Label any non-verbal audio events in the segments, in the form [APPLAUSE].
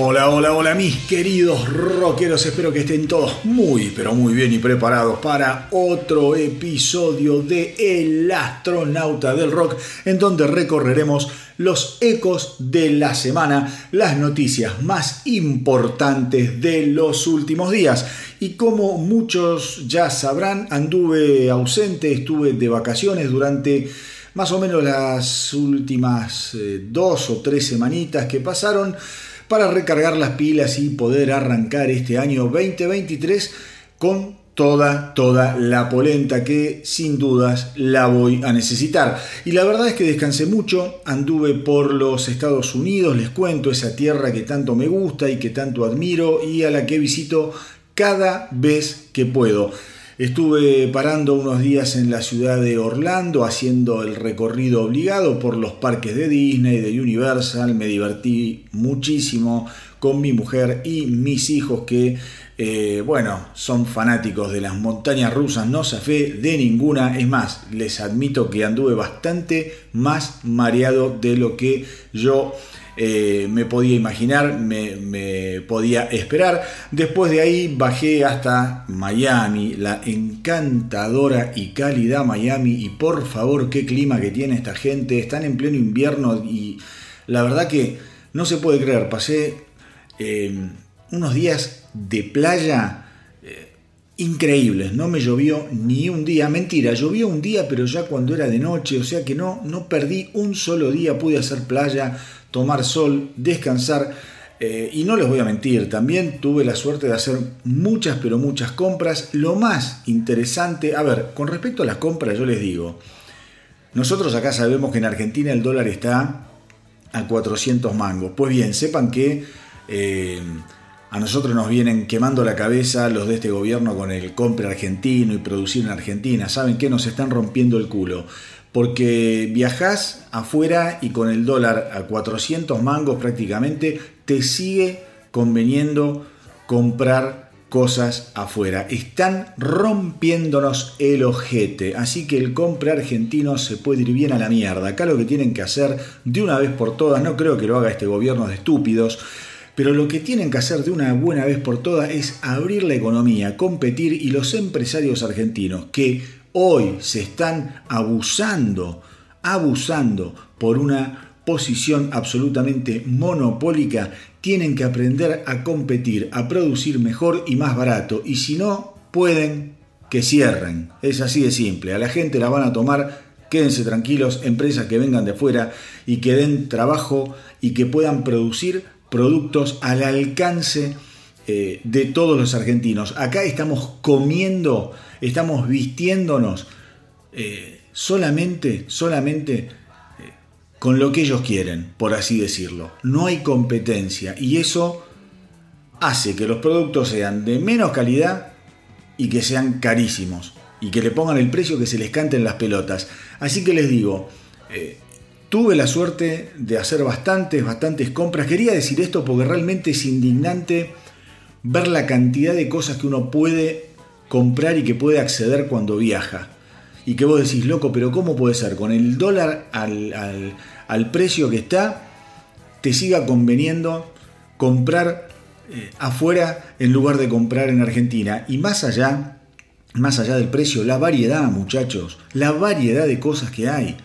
Hola, hola, hola mis queridos rockeros, espero que estén todos muy, pero muy bien y preparados para otro episodio de El astronauta del rock, en donde recorreremos los ecos de la semana, las noticias más importantes de los últimos días. Y como muchos ya sabrán, anduve ausente, estuve de vacaciones durante más o menos las últimas eh, dos o tres semanitas que pasaron para recargar las pilas y poder arrancar este año 2023 con toda, toda la polenta que sin dudas la voy a necesitar. Y la verdad es que descansé mucho, anduve por los Estados Unidos, les cuento, esa tierra que tanto me gusta y que tanto admiro y a la que visito cada vez que puedo. Estuve parando unos días en la ciudad de Orlando haciendo el recorrido obligado por los parques de Disney, de Universal. Me divertí muchísimo con mi mujer y mis hijos que, eh, bueno, son fanáticos de las montañas rusas. No fe de ninguna. Es más, les admito que anduve bastante más mareado de lo que yo eh, me podía imaginar, me, podía esperar. Después de ahí bajé hasta Miami, la encantadora y cálida Miami. Y por favor, qué clima que tiene esta gente. Están en pleno invierno y la verdad que no se puede creer. Pasé eh, unos días de playa eh, increíbles, no me llovió ni un día, mentira, llovió un día pero ya cuando era de noche, o sea que no, no perdí un solo día, pude hacer playa, tomar sol, descansar. Eh, y no les voy a mentir, también tuve la suerte de hacer muchas, pero muchas compras. Lo más interesante, a ver, con respecto a las compras, yo les digo, nosotros acá sabemos que en Argentina el dólar está a 400 mangos. Pues bien, sepan que eh, a nosotros nos vienen quemando la cabeza los de este gobierno con el compra argentino y producir en Argentina. ¿Saben que Nos están rompiendo el culo porque viajas afuera y con el dólar a 400 mangos prácticamente te sigue conveniendo comprar cosas afuera. Están rompiéndonos el ojete, así que el compra argentino se puede ir bien a la mierda. Acá lo que tienen que hacer de una vez por todas, no creo que lo haga este gobierno de estúpidos, pero lo que tienen que hacer de una buena vez por todas es abrir la economía, competir y los empresarios argentinos que hoy se están abusando, abusando por una posición absolutamente monopólica, tienen que aprender a competir, a producir mejor y más barato. Y si no, pueden que cierren. Es así de simple. A la gente la van a tomar, quédense tranquilos, empresas que vengan de fuera y que den trabajo y que puedan producir productos al alcance eh, de todos los argentinos. Acá estamos comiendo, estamos vistiéndonos eh, solamente, solamente eh, con lo que ellos quieren, por así decirlo. No hay competencia y eso hace que los productos sean de menos calidad y que sean carísimos y que le pongan el precio que se les canten las pelotas. Así que les digo, tuve la suerte de hacer bastantes, bastantes compras. Quería decir esto porque realmente es indignante ver la cantidad de cosas que uno puede comprar y que puede acceder cuando viaja. Y que vos decís, loco, pero ¿cómo puede ser? Con el dólar al, precio que está, te siga conveniendo comprar eh, afuera en lugar de comprar en Argentina. Y más allá, más allá del precio, la variedad, muchachos, la variedad de cosas que hay.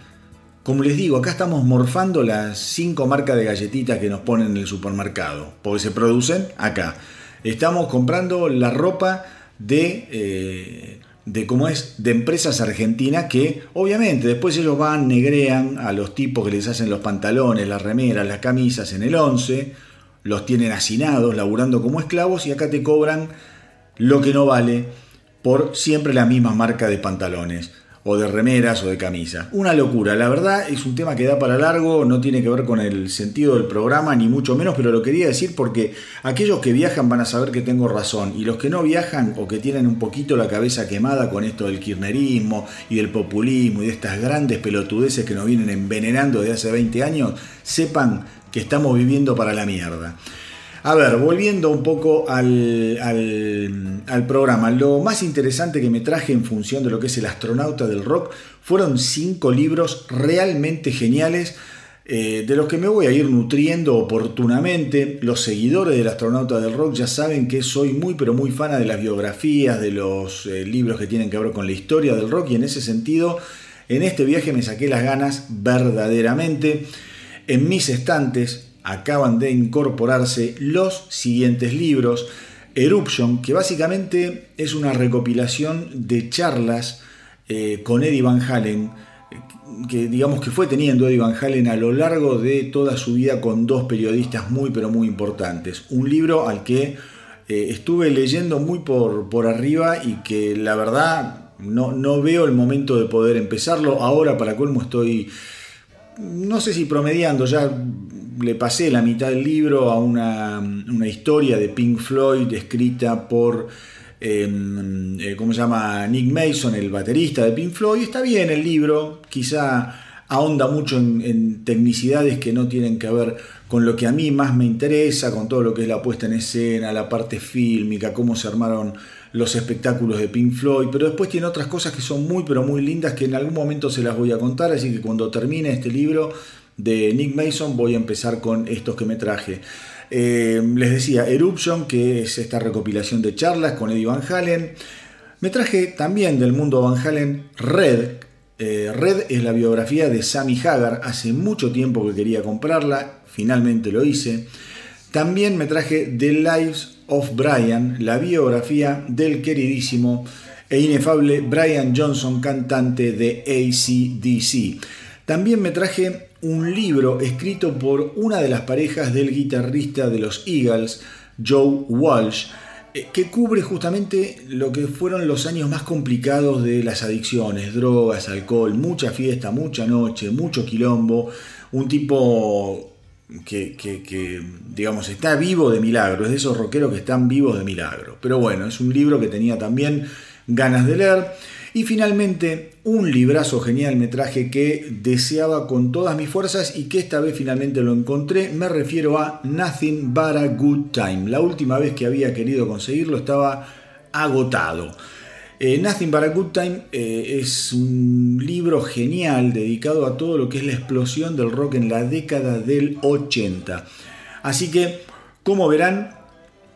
Como les digo, acá estamos morfando las cinco marcas de galletitas que nos ponen en el supermercado, porque se producen acá estamos comprando la ropa de, eh, de cómo es, de empresas argentinas que obviamente después ellos van, negrean a los tipos que les hacen los pantalones, las remeras, las camisas en el 11, los tienen hacinados, laburando como esclavos y acá te cobran lo que no vale por siempre la misma marca de pantalones o de remeras o de camisa. Una locura, la verdad es un tema que da para largo, no tiene que ver con el sentido del programa ni mucho menos, pero lo quería decir porque aquellos que viajan van a saber que tengo razón y los que no viajan o que tienen un poquito la cabeza quemada con esto del kirchnerismo y del populismo y de estas grandes pelotudeces que nos vienen envenenando desde hace 20 años, sepan que estamos viviendo para la mierda. A ver, volviendo un poco al, programa, lo más interesante que me traje en función de lo que es el astronauta del rock fueron cinco libros realmente geniales. Eh, de los que me voy a ir nutriendo oportunamente. Los seguidores del astronauta del rock ya saben que soy muy pero muy fan de las biografías, de los eh, libros que tienen que ver con la historia del rock y en ese sentido, en este viaje me saqué las ganas verdaderamente. En mis estantes acaban de incorporarse los siguientes libros. Eruption, que básicamente es una recopilación de charlas eh, con Eddie Van Halen, que digamos que fue teniendo Eddie Van Halen a lo largo de toda su vida con dos periodistas muy pero muy importantes. Un libro al que eh, estuve leyendo muy por, por arriba y que la verdad no, no veo el momento de poder empezarlo. Ahora para colmo estoy, no sé si promediando, ya le pasé la mitad del libro a una, historia de Pink Floyd escrita por, em, eh, ¿cómo se llama? Nick Mason, el baterista de Pink Floyd. Está bien el libro, quizá ahonda mucho en, tecnicidades que no tienen que ver con lo que a mí más me interesa, con todo lo que es la puesta en escena, la parte fílmica, cómo se armaron los espectáculos de Pink Floyd, pero después tiene otras cosas que son muy pero muy lindas que en algún momento se las voy a contar, así que cuando termine este libro de Nick Mason, voy a empezar con estos que me traje. Eh, les decía, Eruption, que es esta recopilación de charlas con Eddie Van Halen. Me traje también del mundo Van Halen Red. Eh, Red es la biografía de Sammy Hagar. Hace mucho tiempo que quería comprarla, finalmente lo hice. También me traje The Lives of Brian, la biografía del queridísimo e inefable Brian Johnson, cantante de ACDC. También me traje un libro escrito por una de las parejas del guitarrista de los Eagles, Joe Walsh, eh, que cubre justamente lo que fueron los años más complicados de las adicciones, drogas, alcohol, mucha fiesta, mucha noche, mucho quilombo, un tipo que, que, digamos, está vivo de milagro, es de esos rockeros que están vivos de milagro. Pero bueno, es un libro que tenía también ganas de leer. Y finalmente, un librazo genial me traje que deseaba con todas mis fuerzas y que esta vez finalmente lo encontré. Me refiero a Nothing But a Good Time. La última vez que había querido conseguirlo estaba agotado. Eh, Nothing But a Good Time eh, es un libro genial dedicado a todo lo que es la explosión del rock en la década del 80. Así que, como verán,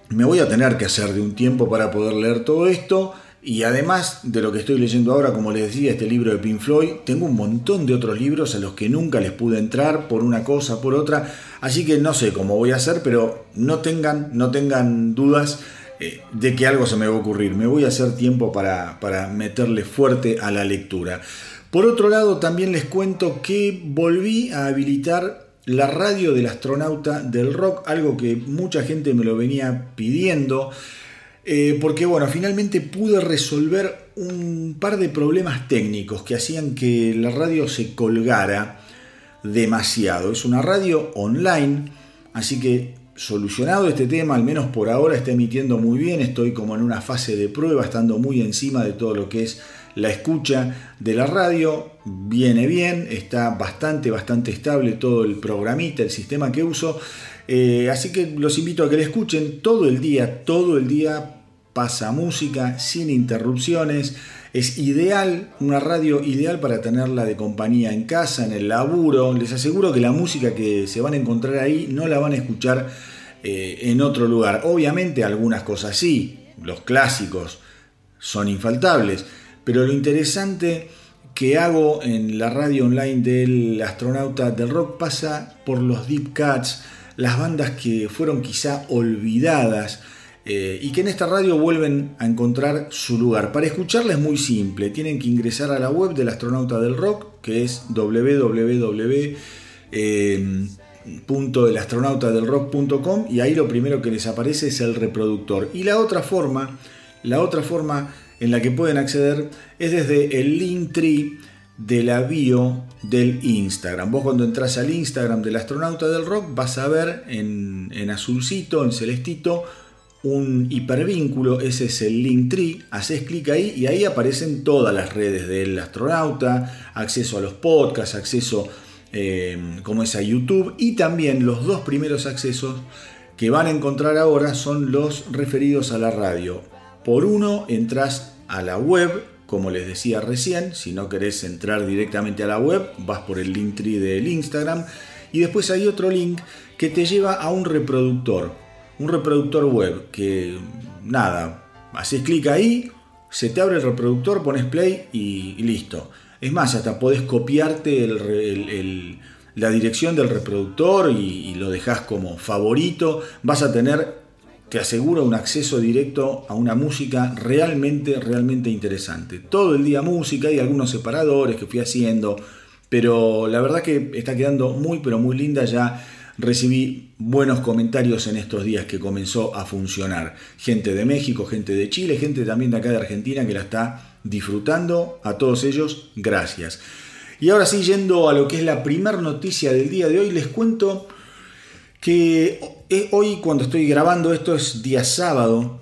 me voy a tener que hacer de un tiempo para poder leer todo esto. Y además de lo que estoy leyendo ahora, como les decía, este libro de Pink Floyd, tengo un montón de otros libros a los que nunca les pude entrar por una cosa, por otra. Así que no sé cómo voy a hacer, pero no tengan, no tengan dudas eh, de que algo se me va a ocurrir. Me voy a hacer tiempo para, para meterle fuerte a la lectura. Por otro lado, también les cuento que volví a habilitar la radio del astronauta del rock, algo que mucha gente me lo venía pidiendo. Eh, porque bueno, finalmente pude resolver un par de problemas técnicos que hacían que la radio se colgara demasiado. Es una radio online, así que solucionado este tema, al menos por ahora está emitiendo muy bien, estoy como en una fase de prueba, estando muy encima de todo lo que es la escucha de la radio, viene bien, está bastante, bastante estable todo el programita, el sistema que uso, eh, así que los invito a que le escuchen todo el día, todo el día pasa música sin interrupciones. Es ideal, una radio ideal para tenerla de compañía en casa, en el laburo. Les aseguro que la música que se van a encontrar ahí no la van a escuchar eh, en otro lugar. Obviamente algunas cosas sí, los clásicos son infaltables, pero lo interesante que hago en la radio online del astronauta del rock pasa por los deep cuts, las bandas que fueron quizá olvidadas eh, y que en esta radio vuelven a encontrar su lugar. Para escucharla es muy simple, tienen que ingresar a la web del astronauta del rock, que es www.elastronautadelrock.com y ahí lo primero que les aparece es el reproductor. Y la otra forma La otra forma en la que pueden acceder es desde el link tree de la del Instagram. Vos cuando entras al Instagram del astronauta del rock vas a ver en, en azulcito, en celestito, un hipervínculo, ese es el link tree, haces clic ahí y ahí aparecen todas las redes del astronauta, acceso a los podcasts, acceso eh, como es a YouTube y también los dos primeros accesos que van a encontrar ahora son los referidos a la radio. Por uno entras a la web, como les decía recién, si no querés entrar directamente a la web, vas por el link tree del Instagram y después hay otro link que te lleva a un reproductor un reproductor web que nada, haces clic ahí, se te abre el reproductor, pones play y, listo. Es más, hasta podés copiarte la dirección del reproductor y, lo dejas como favorito. Vas a tener, te aseguro, un acceso directo a una música realmente, realmente interesante. Todo el día música y algunos separadores que fui haciendo, pero la verdad que está quedando muy, pero muy linda ya recibí buenos comentarios en estos días que comenzó a funcionar. Gente de México, gente de Chile, gente también de acá de Argentina que la está disfrutando. A todos ellos, gracias. Y ahora sí, yendo a lo que es la primera noticia del día de hoy, les cuento que eh, hoy cuando estoy grabando esto es día sábado,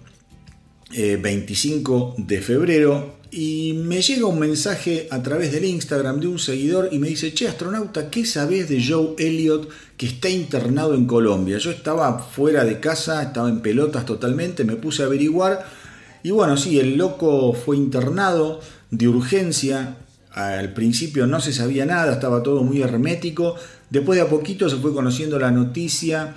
25 eh, de febrero, y me llega un mensaje a través del Instagram de un seguidor y me dice, che, astronauta, ¿qué sabes de Joe Elliott que está internado en Colombia? Yo estaba fuera de casa, estaba en pelotas totalmente, me puse a averiguar y bueno, sí, el loco fue internado de urgencia. Al principio no se sabía nada, estaba todo muy hermético. Después de a poquito se fue conociendo la noticia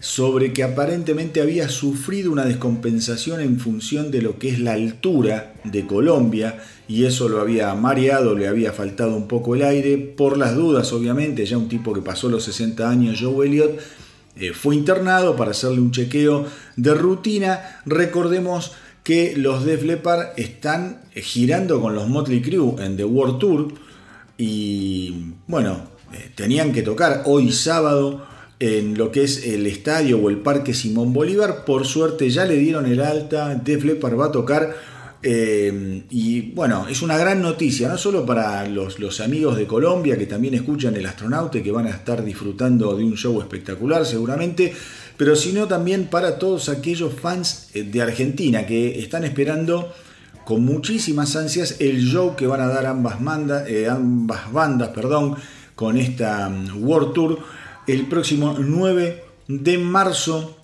sobre que aparentemente había sufrido una descompensación en función de lo que es la altura de Colombia y eso lo había mareado, le había faltado un poco el aire, por las dudas obviamente, ya un tipo que pasó los 60 años, Joe Elliott, eh, fue internado para hacerle un chequeo de rutina. Recordemos que los Def Leppard están girando con los Motley Crue en The World Tour y bueno, eh, tenían que tocar hoy sábado en lo que es el estadio o el Parque Simón Bolívar. Por suerte ya le dieron el alta, Def Leppard va a tocar. Eh, y bueno, es una gran noticia, no solo para los, amigos de Colombia que también escuchan el astronauta y que van a estar disfrutando de un show espectacular seguramente, pero sino también para todos aquellos fans eh, de Argentina que están esperando con muchísimas ansias el show que van a dar ambas, eh, ambas bandas perdón, con esta mm, World Tour el próximo 9 de marzo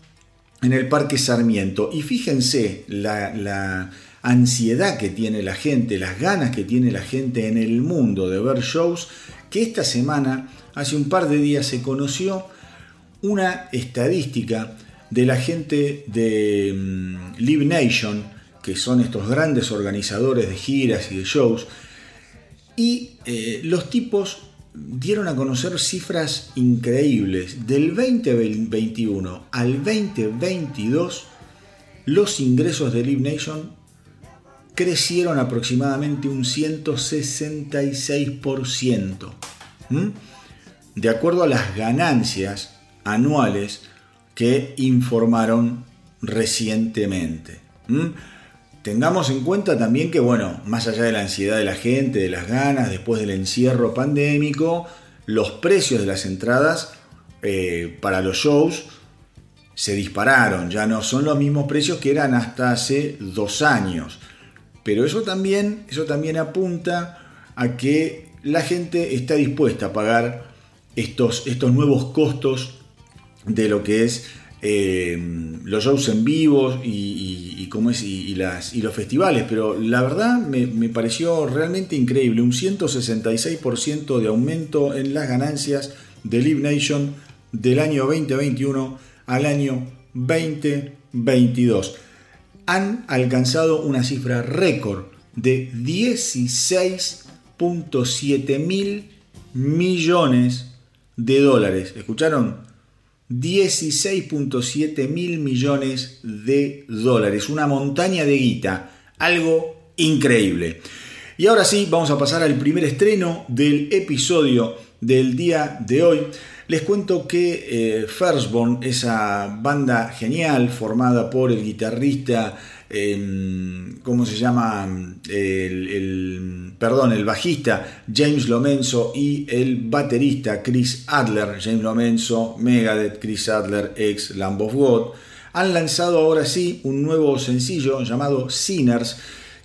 en el Parque Sarmiento. Y fíjense la, ansiedad que tiene la gente, las ganas que tiene la gente en el mundo de ver shows, que esta semana, hace un par de días, se conoció una estadística de la gente de mm, Live Nation, que son estos grandes organizadores de giras y de shows, y eh, los tipos dieron a conocer cifras increíbles. Del 2021 al 2022, los ingresos de Live Nation crecieron aproximadamente un 166%. De acuerdo a las ganancias anuales que informaron recientemente. Tengamos en cuenta también que, bueno, más allá de la ansiedad de la gente, de las ganas, después del encierro pandémico, los precios de las entradas eh, para los shows se dispararon, ya no son los mismos precios que eran hasta hace dos años. Pero eso también, eso también apunta a que la gente está dispuesta a pagar estos, estos nuevos costos de lo que es eh, los shows en vivo y, es, y, los festivales, pero la verdad me, pareció realmente increíble, un 166% de aumento en las ganancias de Live Nation del año 2021 al año 2022. Han alcanzado una cifra récord de 16.7 mil millones de dólares. ¿Escucharon? 16.7 mil millones de dólares, una montaña de guita, algo increíble. Y ahora sí, vamos a pasar al primer estreno del episodio del día de hoy. Les cuento que eh, Firstborn, esa banda genial formada por el guitarrista em, ¿cómo se llama? El, perdón, el bajista James Lomenzo y el baterista Chris Adler, James Lomenzo, Megadeth, Chris Adler, ex Lamb of God, han lanzado ahora sí un nuevo sencillo llamado Sinners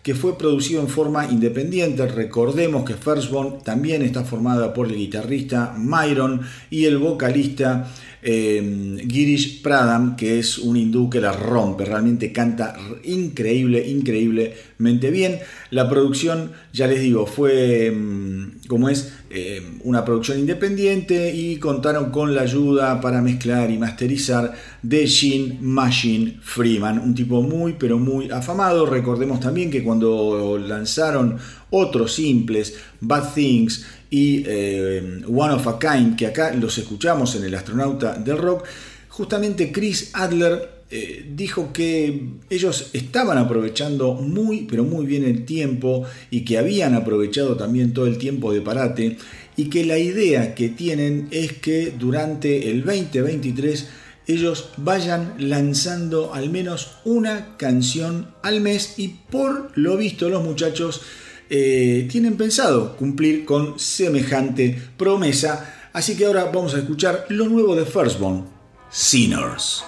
que fue producido en forma independiente. Recordemos que Firstborn también está formada por el guitarrista Myron y el vocalista eh, Girish Pradam, que es un hindú que la rompe, realmente canta increíble, increíblemente bien. La producción, ya les digo, fue mm, como es eh, una producción independiente y contaron con la ayuda para mezclar y masterizar de Gene Machine Freeman, un tipo muy pero muy afamado. Recordemos también que cuando lanzaron otros simples, Bad Things y eh, One of a Kind, que acá los escuchamos en El astronauta del rock, justamente Chris Adler eh, dijo que ellos estaban aprovechando muy, pero muy bien el tiempo y que habían aprovechado también todo el tiempo de parate y que la idea que tienen es que durante el 2023 ellos vayan lanzando al menos una canción al mes y por lo visto los muchachos eh, tienen pensado cumplir con semejante promesa. Así que ahora vamos a escuchar lo nuevo de Firstborn, Sinners.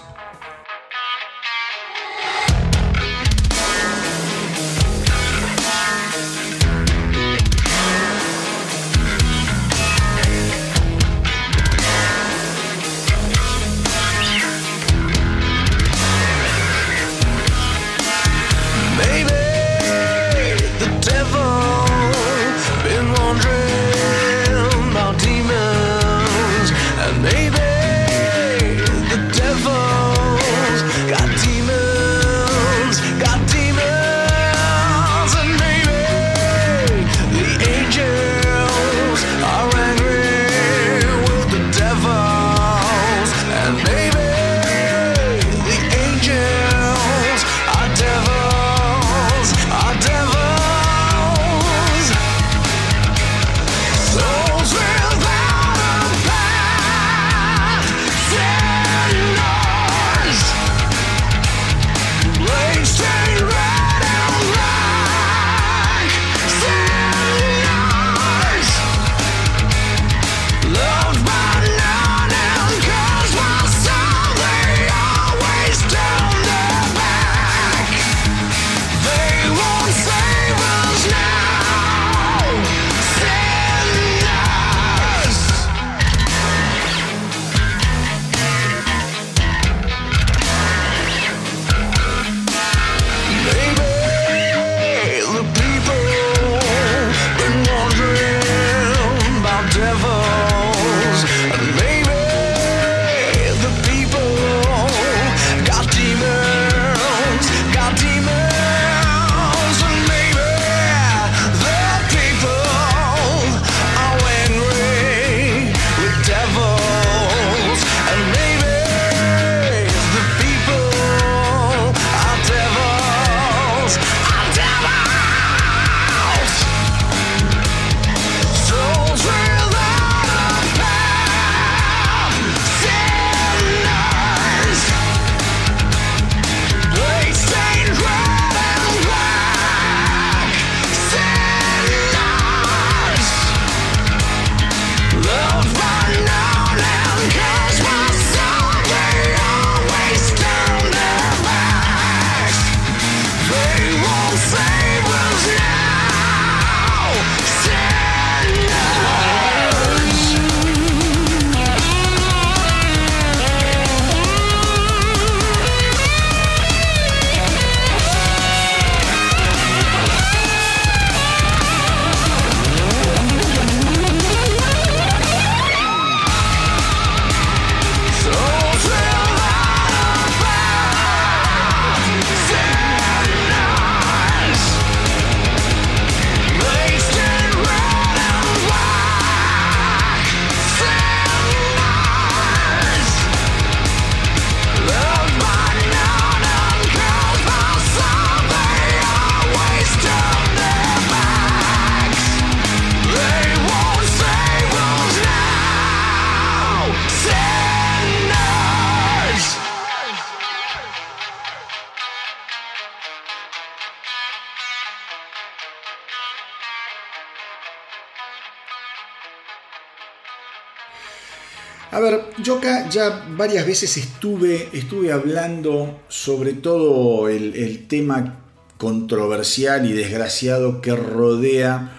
A ver, yo acá ya varias veces estuve, estuve hablando sobre todo el, tema controversial y desgraciado que rodea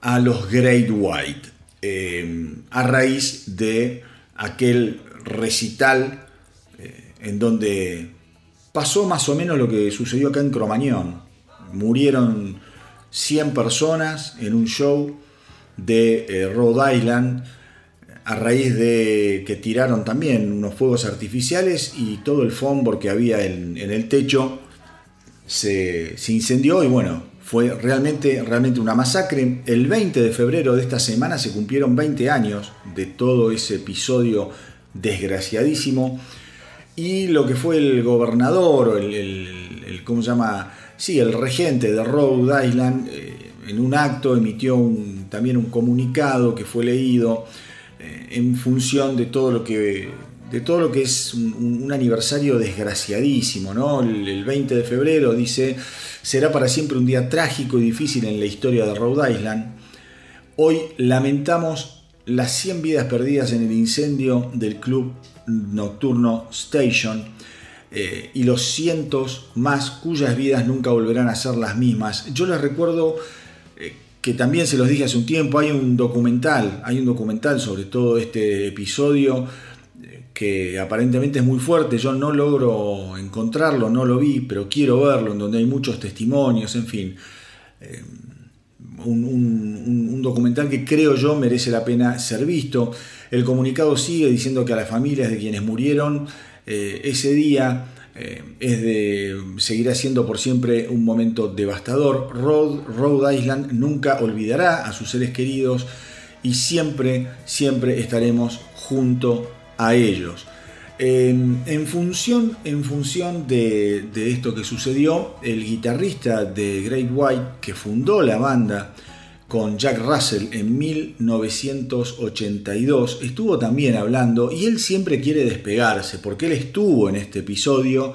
a los Great White, eh, a raíz de aquel recital eh, en donde pasó más o menos lo que sucedió acá en Cromañón. Murieron 100 personas en un show de eh, Rhode Island a raíz de que tiraron también unos fuegos artificiales y todo el fombor que había en, el techo se, incendió y bueno, fue realmente, realmente una masacre. El 20 de febrero de esta semana se cumplieron 20 años de todo ese episodio desgraciadísimo y lo que fue el gobernador, el, el, ¿cómo se llama? Sí, el regente de Rhode Island, eh, en un acto emitió también un comunicado que fue leído en función de todo lo que, de todo lo que es un, aniversario desgraciadísimo. ¿no? El, 20 de febrero dice, será para siempre un día trágico y difícil en la historia de Rhode Island. Hoy lamentamos las 100 vidas perdidas en el incendio del club nocturno Station eh, y los cientos más cuyas vidas nunca volverán a ser las mismas. Yo les recuerdo que también se los dije hace un tiempo, hay un documental, hay un documental sobre todo este episodio eh, que aparentemente es muy fuerte, yo no logro encontrarlo, no lo vi, pero quiero verlo, en donde hay muchos testimonios, en fin. Eh, un, documental que creo yo merece la pena ser visto. El comunicado sigue diciendo que a las familias de quienes murieron eh, ese día eh, es de, seguirá siendo por siempre un momento devastador. Rhode, Island nunca olvidará a sus seres queridos y siempre, siempre estaremos junto a ellos. en función, en función de, de, esto que sucedió, el guitarrista de Great White que fundó la banda con Jack Russell en 1982, estuvo también hablando y él siempre quiere despegarse porque él estuvo en este episodio,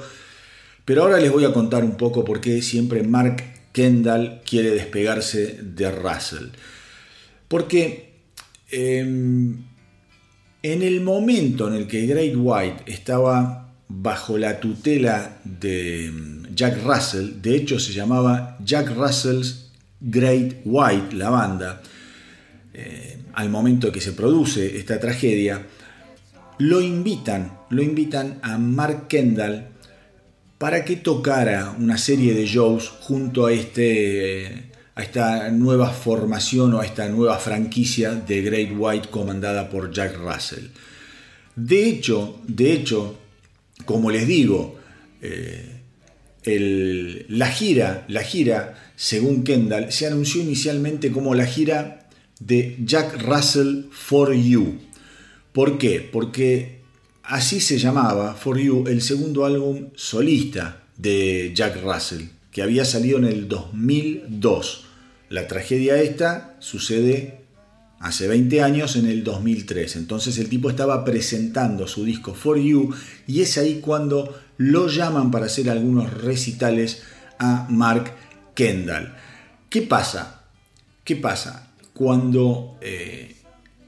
pero ahora les voy a contar un poco por qué siempre Mark Kendall quiere despegarse de Russell. Porque em, en el momento en el que Great White estaba bajo la tutela de Jack Russell, de hecho se llamaba Jack Russell's Great White, la banda, eh, al momento que se produce esta tragedia, lo invitan, lo invitan a Mark Kendall para que tocara una serie de shows junto a, este, a esta nueva formación o a esta nueva franquicia de Great White comandada por Jack Russell. De hecho, de hecho, como les digo, eh, la gira, la gira, según Kendall, se anunció inicialmente como la gira de Jack Russell for You. ¿Por qué? Porque así se llamaba For You el segundo álbum solista de Jack Russell, que había salido en el 2002. La tragedia esta sucede hace 20 años, en el 2003. Entonces el tipo estaba presentando su disco For You y es ahí cuando lo llaman para hacer algunos recitales a Mark Kendall. ¿Qué pasa? ¿Qué pasa? Cuando eh,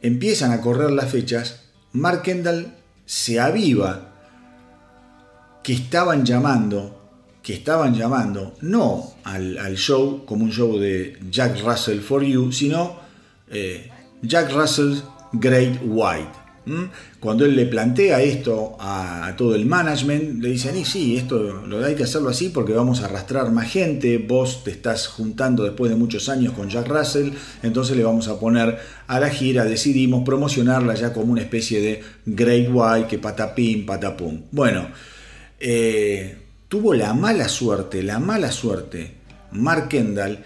empiezan a correr las fechas, Mark Kendall se aviva que estaban llamando, que estaban llamando no al, show como un show de Jack Russell for You, sino eh, Jack Russell Great White. Cuando él le plantea esto a, todo el management, le dicen, y sí, esto lo hay que hacerlo así porque vamos a arrastrar más gente, vos te estás juntando después de muchos años con Jack Russell, entonces le vamos a poner a la gira, decidimos promocionarla ya como una especie de Great White, que patapim, patapum. Bueno, eh, tuvo la mala suerte, la mala suerte, Mark Kendall,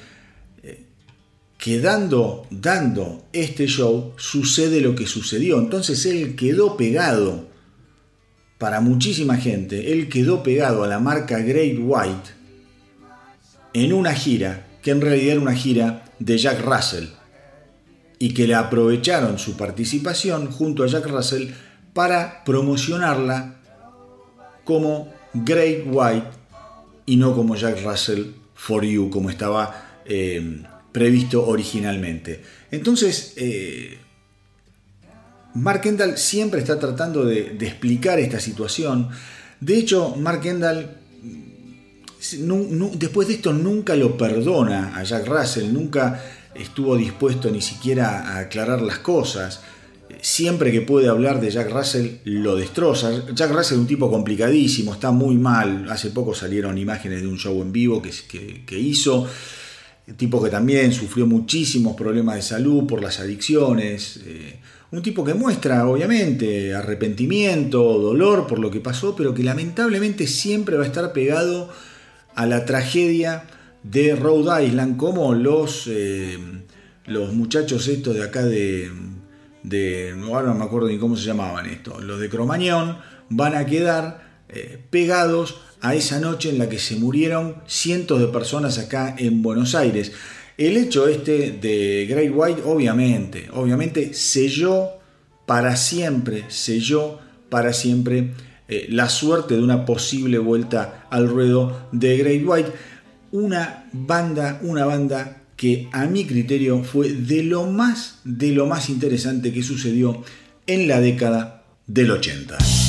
quedando dando este show, sucede lo que sucedió. Entonces él quedó pegado para muchísima gente, él quedó pegado a la marca Great White en una gira, que en realidad era una gira de Jack Russell, y que le aprovecharon su participación junto a Jack Russell para promocionarla como Great White y no como Jack Russell for You, como estaba eh, previsto originalmente. Entonces, eh, Mark Kendall siempre está tratando de, explicar esta situación. De hecho, Mark Kendall después de esto nunca lo perdona a Jack Russell, nunca estuvo dispuesto ni siquiera a aclarar las cosas. Siempre que puede hablar de Jack Russell lo destroza. Jack Russell es un tipo complicadísimo, está muy mal. Hace poco salieron imágenes de un show en vivo que hizo. Tipo que también sufrió muchísimos problemas de salud por las adicciones. Eh, un tipo que muestra, obviamente, arrepentimiento, dolor por lo que pasó, pero que lamentablemente siempre va a estar pegado a la tragedia de Rhode Island, como los, eh, los muchachos estos de acá de, de, ahora no me acuerdo ni cómo se llamaban estos, los de Cromañón, van a quedar eh, pegados a esa noche en la que se murieron cientos de personas acá en Buenos Aires. El hecho este de Great White, obviamente, obviamente selló para siempre, selló para siempre eh, la suerte de una posible vuelta al ruedo de Great White. Una banda, una banda que a mi criterio fue de lo más, de lo más interesante que sucedió en la década del 80.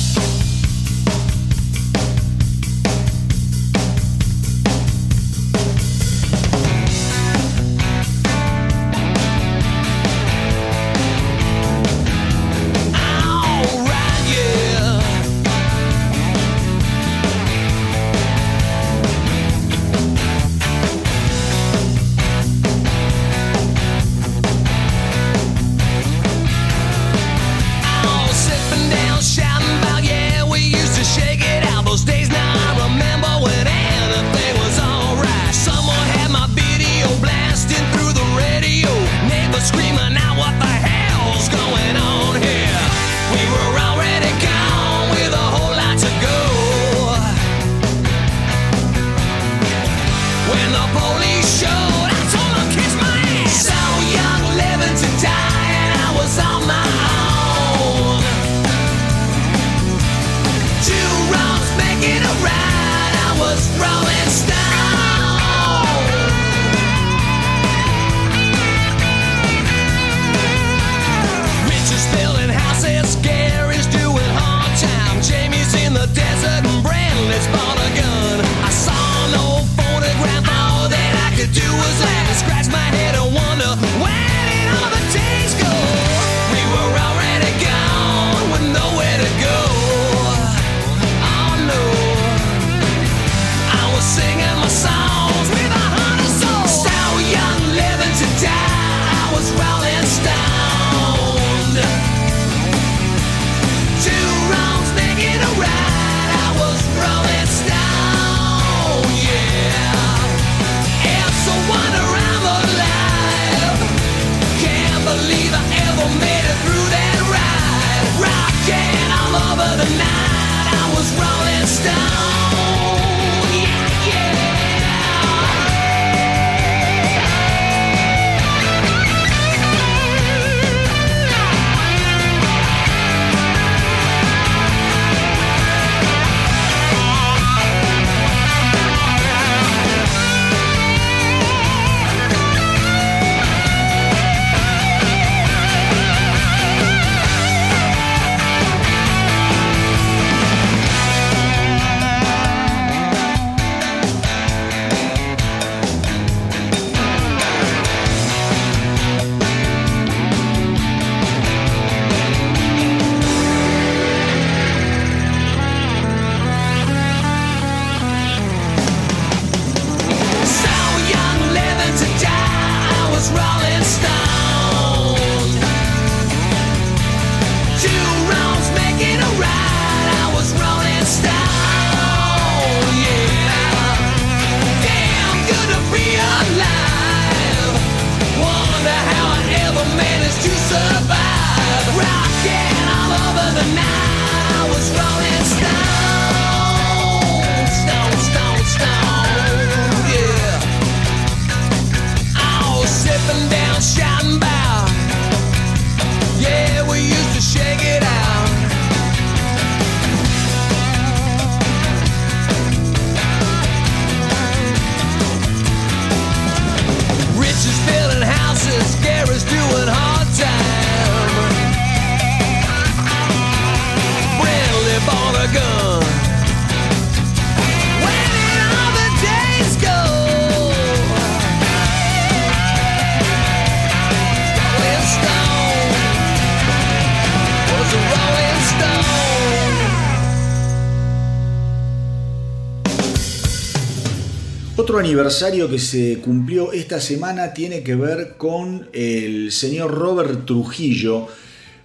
Aniversario que se cumplió esta semana tiene que ver con el señor Robert Trujillo,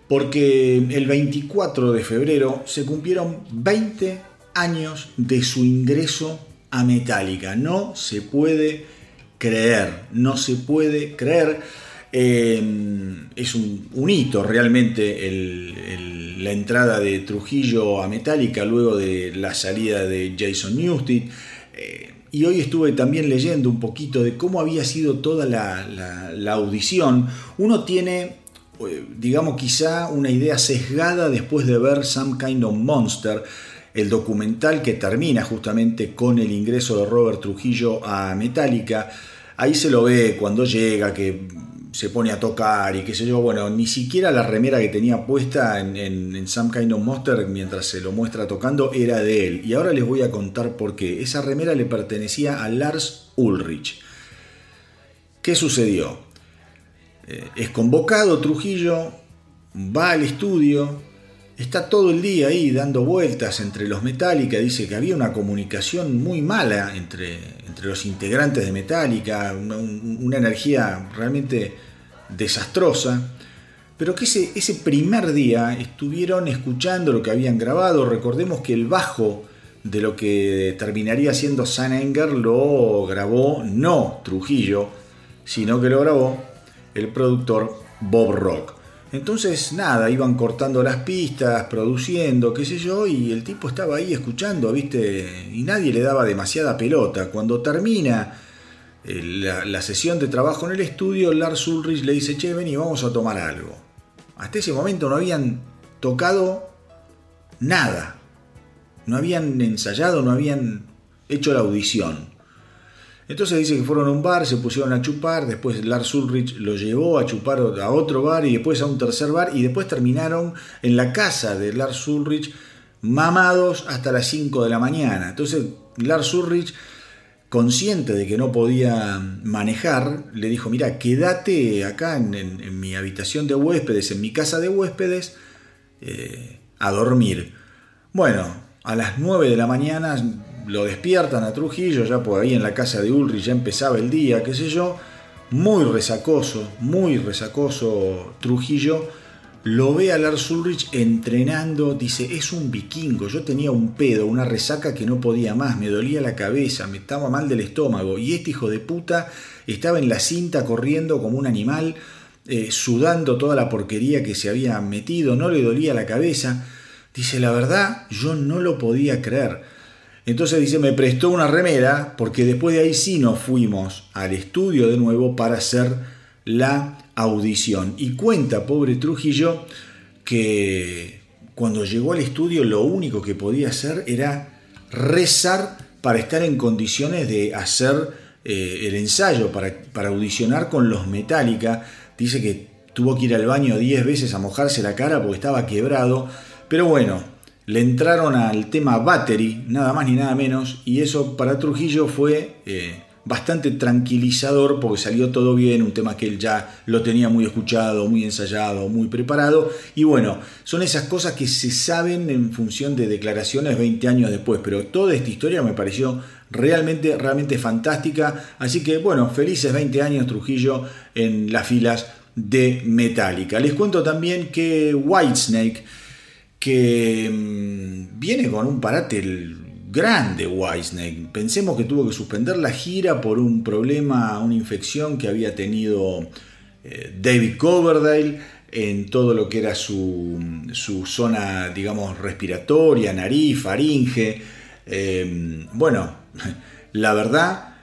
porque el 24 de febrero se cumplieron 20 años de su ingreso a Metallica. No se puede creer, no se puede creer. Em, es un, hito realmente la entrada de Trujillo a Metallica luego de la salida de Jason Newsted. Eh, y hoy estuve también leyendo un poquito de cómo había sido toda la, audición. Uno tiene, eh, digamos, quizá una idea sesgada después de ver Some Kind of Monster, el documental que termina justamente con el ingreso de Robert Trujillo a Metallica. Ahí se lo ve cuando llega, que se pone a tocar y qué sé yo, bueno, ni siquiera la remera que tenía puesta en, en, Some Kind of Monster mientras se lo muestra tocando era de él. Y ahora les voy a contar por qué. Esa remera le pertenecía a Lars Ulrich. ¿Qué sucedió? Eh, es convocado Trujillo, va al estudio, está todo el día ahí dando vueltas entre los Metallica, dice que había una comunicación muy mala entre, entre los integrantes de Metallica, una, energía realmente desastrosa, pero que ese, ese primer día estuvieron escuchando lo que habían grabado, recordemos que el bajo de lo que terminaría siendo San Enger lo grabó no Trujillo, sino que lo grabó el productor Bob Rock. Entonces, nada, iban cortando las pistas, produciendo, qué sé yo, y el tipo estaba ahí escuchando, ¿viste? Y nadie le daba demasiada pelota. Cuando termina eh, la, sesión de trabajo en el estudio, Lars Ulrich le dice, che, ven y vamos a tomar algo. Hasta ese momento no habían tocado nada. No habían ensayado, no habían hecho la audición. Entonces dice que fueron a un bar, se pusieron a chupar, después Lars Ulrich lo llevó a chupar a otro bar y después a un tercer bar y después terminaron en la casa de Lars Ulrich mamados hasta las 5 de la mañana. Entonces Lars Ulrich, consciente de que no podía manejar, le dijo, mira, quédate acá en, mi habitación de huéspedes, en mi casa de huéspedes, eh, a dormir. Bueno, a las 9 de la mañana lo despiertan a Trujillo, ya por ahí en la casa de Ulrich ya empezaba el día, qué sé yo, muy resacoso, muy resacoso Trujillo, lo ve a Lars Ulrich entrenando, dice, es un vikingo, yo tenía un pedo, una resaca que no podía más, me dolía la cabeza, me estaba mal del estómago, y este hijo de puta estaba en la cinta corriendo como un animal, eh, sudando toda la porquería que se había metido, no le dolía la cabeza, dice, la verdad, yo no lo podía creer. Entonces dice, me prestó una remera porque después de ahí sí nos fuimos al estudio de nuevo para hacer la audición. Y cuenta, pobre Trujillo, que cuando llegó al estudio lo único que podía hacer era rezar para estar en condiciones de hacer eh, el ensayo, para, para audicionar con los Metallica. Dice que tuvo que ir al baño 10 veces a mojarse la cara porque estaba quebrado. Pero bueno, le entraron al tema Battery, nada más ni nada menos, y eso para Trujillo fue eh, bastante tranquilizador porque salió todo bien, un tema que él ya lo tenía muy escuchado, muy ensayado, muy preparado, y bueno, son esas cosas que se saben en función de declaraciones 20 años después, pero toda esta historia me pareció realmente, realmente fantástica, así que bueno, felices 20 años Trujillo en las filas de Metallica. Les cuento también que Whitesnake, que mm, viene con un parate grande Wisnake. Pensemos que tuvo que suspender la gira por un problema, una infección que había tenido eh, David Coverdale en todo lo que era su, zona, digamos, respiratoria, nariz, faringe. Em, bueno, [LAUGHS] la verdad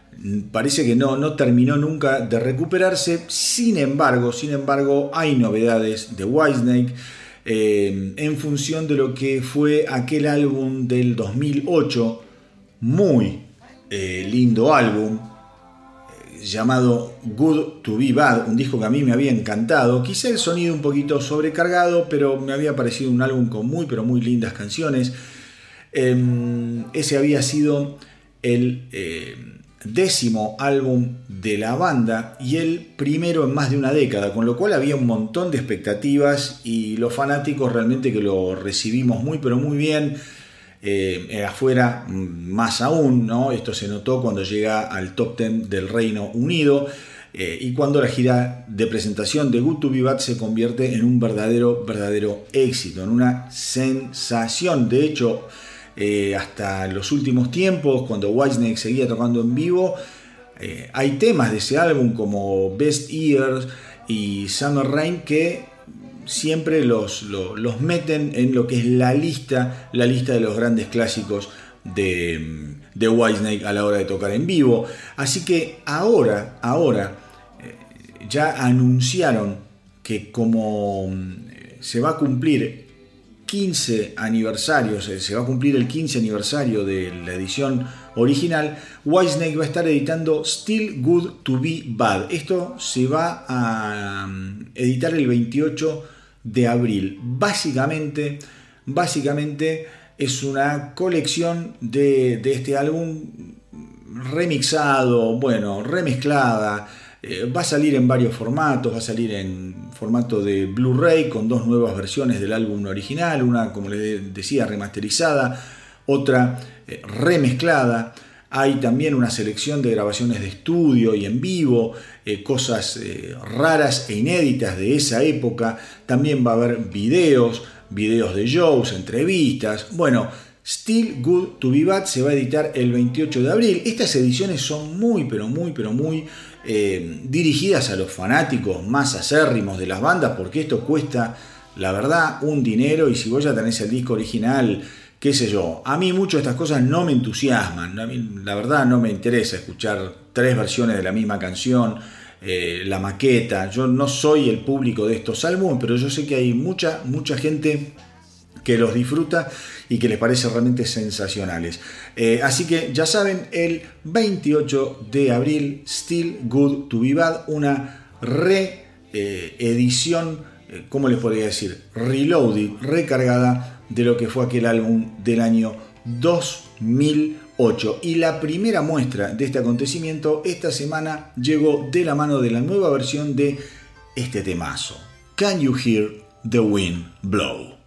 parece que no, no terminó nunca de recuperarse. Sin embargo, sin embargo, hay novedades de Whitesnake. Eh, en función de lo que fue aquel álbum del 2008, muy eh, lindo álbum, eh, llamado Good to Be Bad, un disco que a mí me había encantado, quizá el sonido un poquito sobrecargado, pero me había parecido un álbum con muy, pero muy lindas canciones. Em, ese había sido el décimo álbum de la banda y el primero en más de una década, con lo cual había un montón de expectativas y los fanáticos realmente que lo recibimos muy pero muy bien. Eh, afuera mm, más aún, ¿no? Esto se notó cuando llega al top 10 del Reino Unido. Eh, y cuando la gira de presentación de Good to Be se convierte en un verdadero, verdadero éxito, en una sensación. De hecho, eh, hasta los últimos tiempos, cuando Whitesnake seguía tocando en vivo, eh, hay temas de ese álbum como Best Years y Summer Rain que siempre los, los, meten en lo que es la lista, la lista de los grandes clásicos de, de Whitesnake a la hora de tocar en vivo. Así que ahora, ahora, ya anunciaron que como mm, se va a cumplir 15 aniversarios, se va a cumplir el 15 aniversario de la edición original, Whitesnake va a estar editando Still Good to Be Bad. Esto se va a mm, editar el 28 de abril. Básicamente, básicamente es una colección de, de este álbum remixado, bueno, remezclada, eh, va a salir en varios formatos, va a salir en formato de Blu-ray con dos nuevas versiones del álbum original, una como les decía remasterizada, otra eh, remezclada. Hay también una selección de grabaciones de estudio y en vivo, eh, cosas raras e inéditas de esa época. También va a haber videos, videos de shows, entrevistas. Bueno, Still Good to Be Bad se va a editar el 28 de abril. Estas ediciones son muy, pero muy, pero muy eh, dirigidas a los fanáticos más acérrimos de las bandas, porque esto cuesta, la verdad, un dinero. Y si vos ya tenés el disco original, qué sé yo, a mí mucho estas cosas no me entusiasman, la verdad no me interesa escuchar tres versiones de la misma canción, eh, la maqueta, yo no soy el público de estos álbumes, pero yo sé que hay mucha, mucha gente que los disfruta y que les parece realmente sensacionales. Eh, así que ya saben, el 28 de abril, Still Good to Be Bad, una reedición, eh, ¿cómo les podría decir? Reloaded, recargada de lo que fue aquel álbum del año 2008. Y la primera muestra de este acontecimiento esta semana llegó de la mano de la nueva versión de este temazo. Can You Hear the Wind Blow?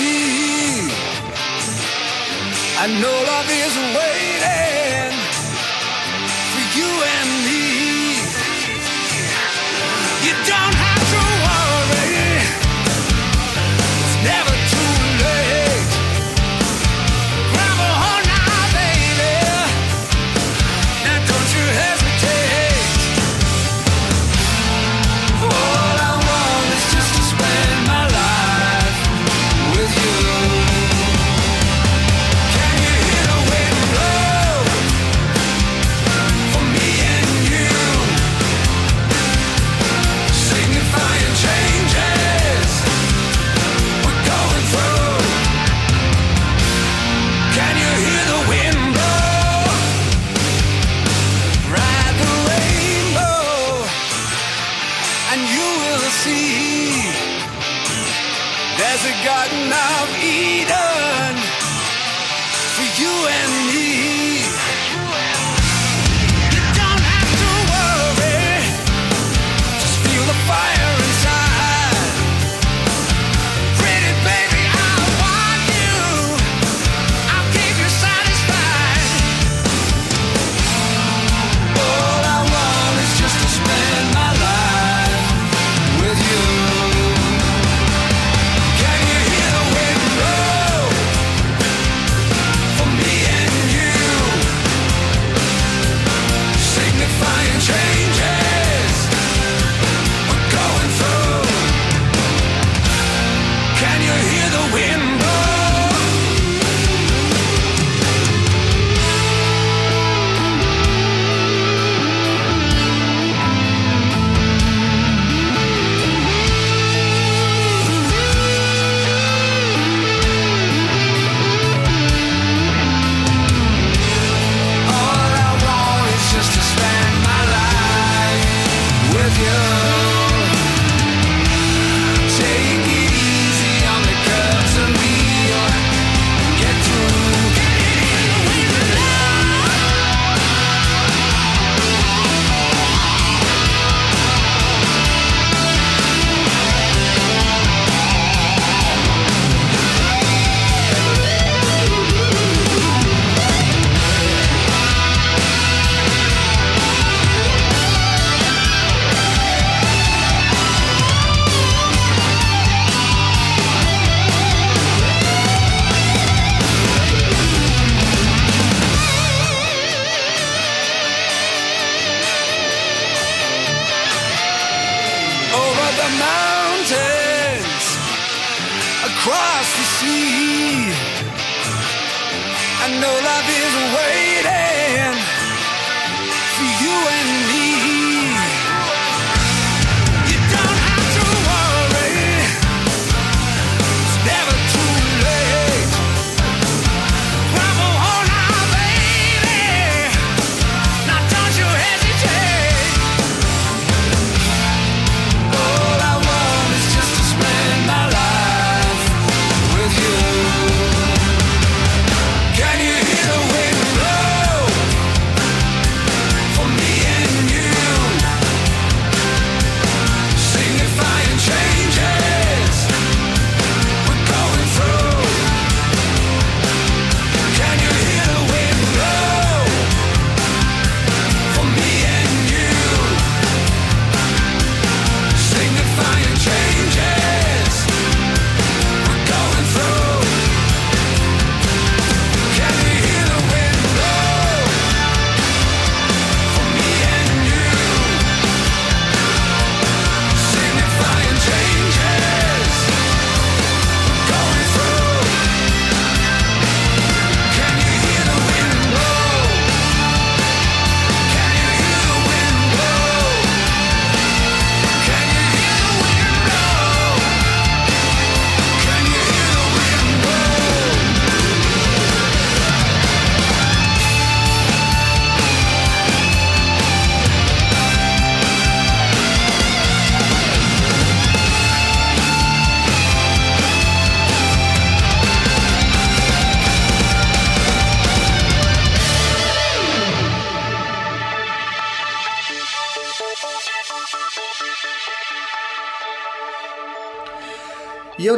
Sea. I know love is waiting for you and me.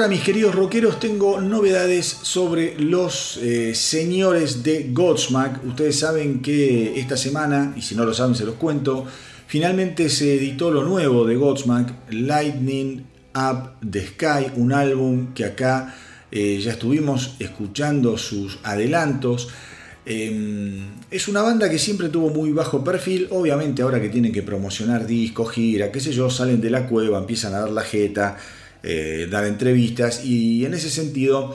Mis queridos rockeros, tengo novedades sobre los eh, señores de Godsmack. Ustedes saben que esta semana, y si no lo saben, se los cuento, finalmente se editó lo nuevo de Godsmack, Lightning Up the Sky, un álbum que acá eh, ya estuvimos escuchando sus adelantos. Eh, es una banda que siempre tuvo muy bajo perfil, obviamente ahora que tienen que promocionar discos, gira, qué sé yo, salen de la cueva, empiezan a dar la jeta, eh, dar entrevistas y en ese sentido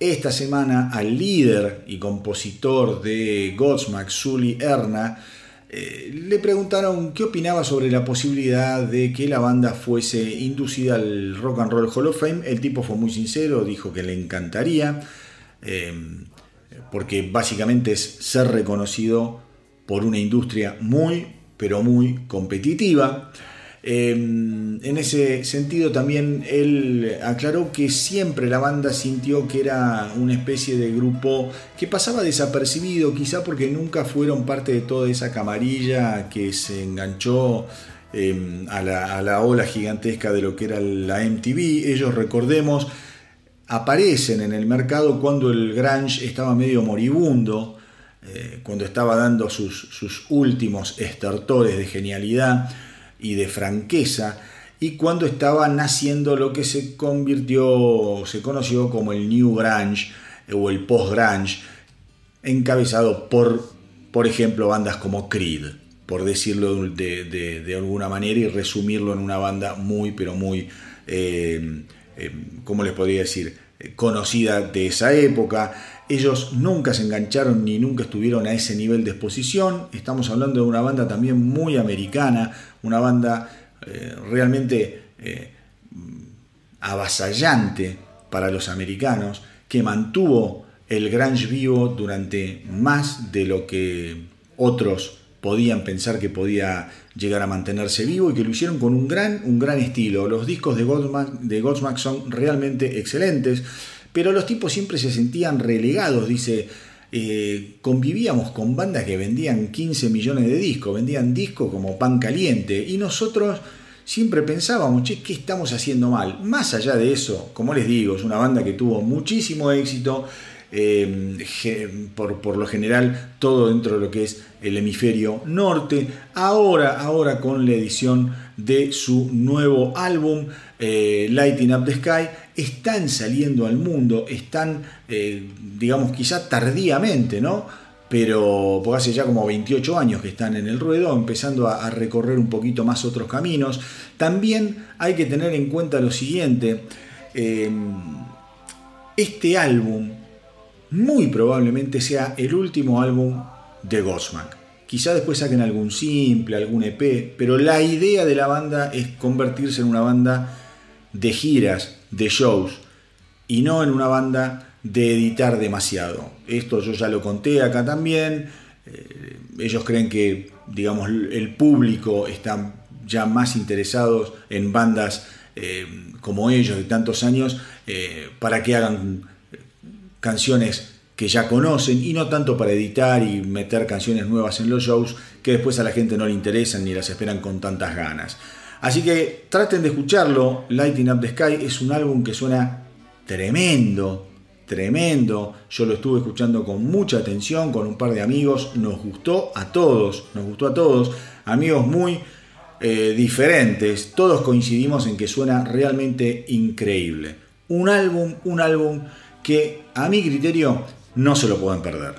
esta semana al líder y compositor de Godsmack, Sully Erna, eh, le preguntaron qué opinaba sobre la posibilidad de que la banda fuese inducida al Rock and Roll Hall of Fame. El tipo fue muy sincero, dijo que le encantaría, eh, porque básicamente es ser reconocido por una industria muy, pero muy competitiva. Eh, en ese sentido también él aclaró que siempre la banda sintió que era una especie de grupo que pasaba desapercibido, quizá porque nunca fueron parte de toda esa camarilla que se enganchó eh, a, la, ola gigantesca de lo que era la MTV. Ellos, recordemos, aparecen en el mercado cuando el grunge estaba medio moribundo, eh, cuando estaba dando sus últimos estertores de genialidad y de franqueza y cuando estaba naciendo lo que se convirtió, se conoció como el New Grunge o el Post Grunge, encabezado por, por ejemplo, bandas como Creed, por decirlo de, de, de alguna manera y resumirlo en una banda muy, pero muy, eh, eh, ¿cómo les podría decir?, conocida de esa época. Ellos nunca se engancharon ni nunca estuvieron a ese nivel de exposición. Estamos hablando de una banda también muy americana, una banda eh, realmente eh, avasallante para los americanos, que mantuvo el grunge vivo durante más de lo que otros podían pensar que podía llegar a mantenerse vivo y que lo hicieron con un gran, un gran estilo. Los discos de Godsmack, de Godsmack son realmente excelentes, pero los tipos siempre se sentían relegados, dice, eh, convivíamos con bandas que vendían 15 millones de discos, vendían discos como pan caliente y nosotros siempre pensábamos, che, ¿qué estamos haciendo mal? Más allá de eso, como les digo, es una banda que tuvo muchísimo éxito, eh, por, por, lo general todo dentro de lo que es el hemisferio norte. Ahora, ahora con la edición de su nuevo álbum, eh, Lighting Up the Sky, están saliendo al mundo, están, eh, digamos, quizá tardíamente, ¿no? Pero porque hace ya como 28 años que están en el ruedo, empezando a, recorrer un poquito más otros caminos. También hay que tener en cuenta lo siguiente, este álbum muy probablemente sea el último álbum de Godsmack. Quizá después saquen algún simple, algún EP, pero la idea de la banda es convertirse en una banda de giras, de shows, y no en una banda de editar demasiado. Esto yo ya lo conté acá también. Eh, ellos creen que, digamos, el público está ya más interesados en bandas eh, como ellos de tantos años eh, para que hagan canciones que ya conocen y no tanto para editar y meter canciones nuevas en los shows que después a la gente no le interesan ni las esperan con tantas ganas. Así que traten de escucharlo. Lighting Up the Sky es un álbum que suena tremendo, tremendo. Yo lo estuve escuchando con mucha atención, con un par de amigos. Nos gustó a todos, nos gustó a todos. Amigos muy eh, diferentes. Todos coincidimos en que suena realmente increíble. Un álbum, un álbum que a mi criterio no se lo pueden perder.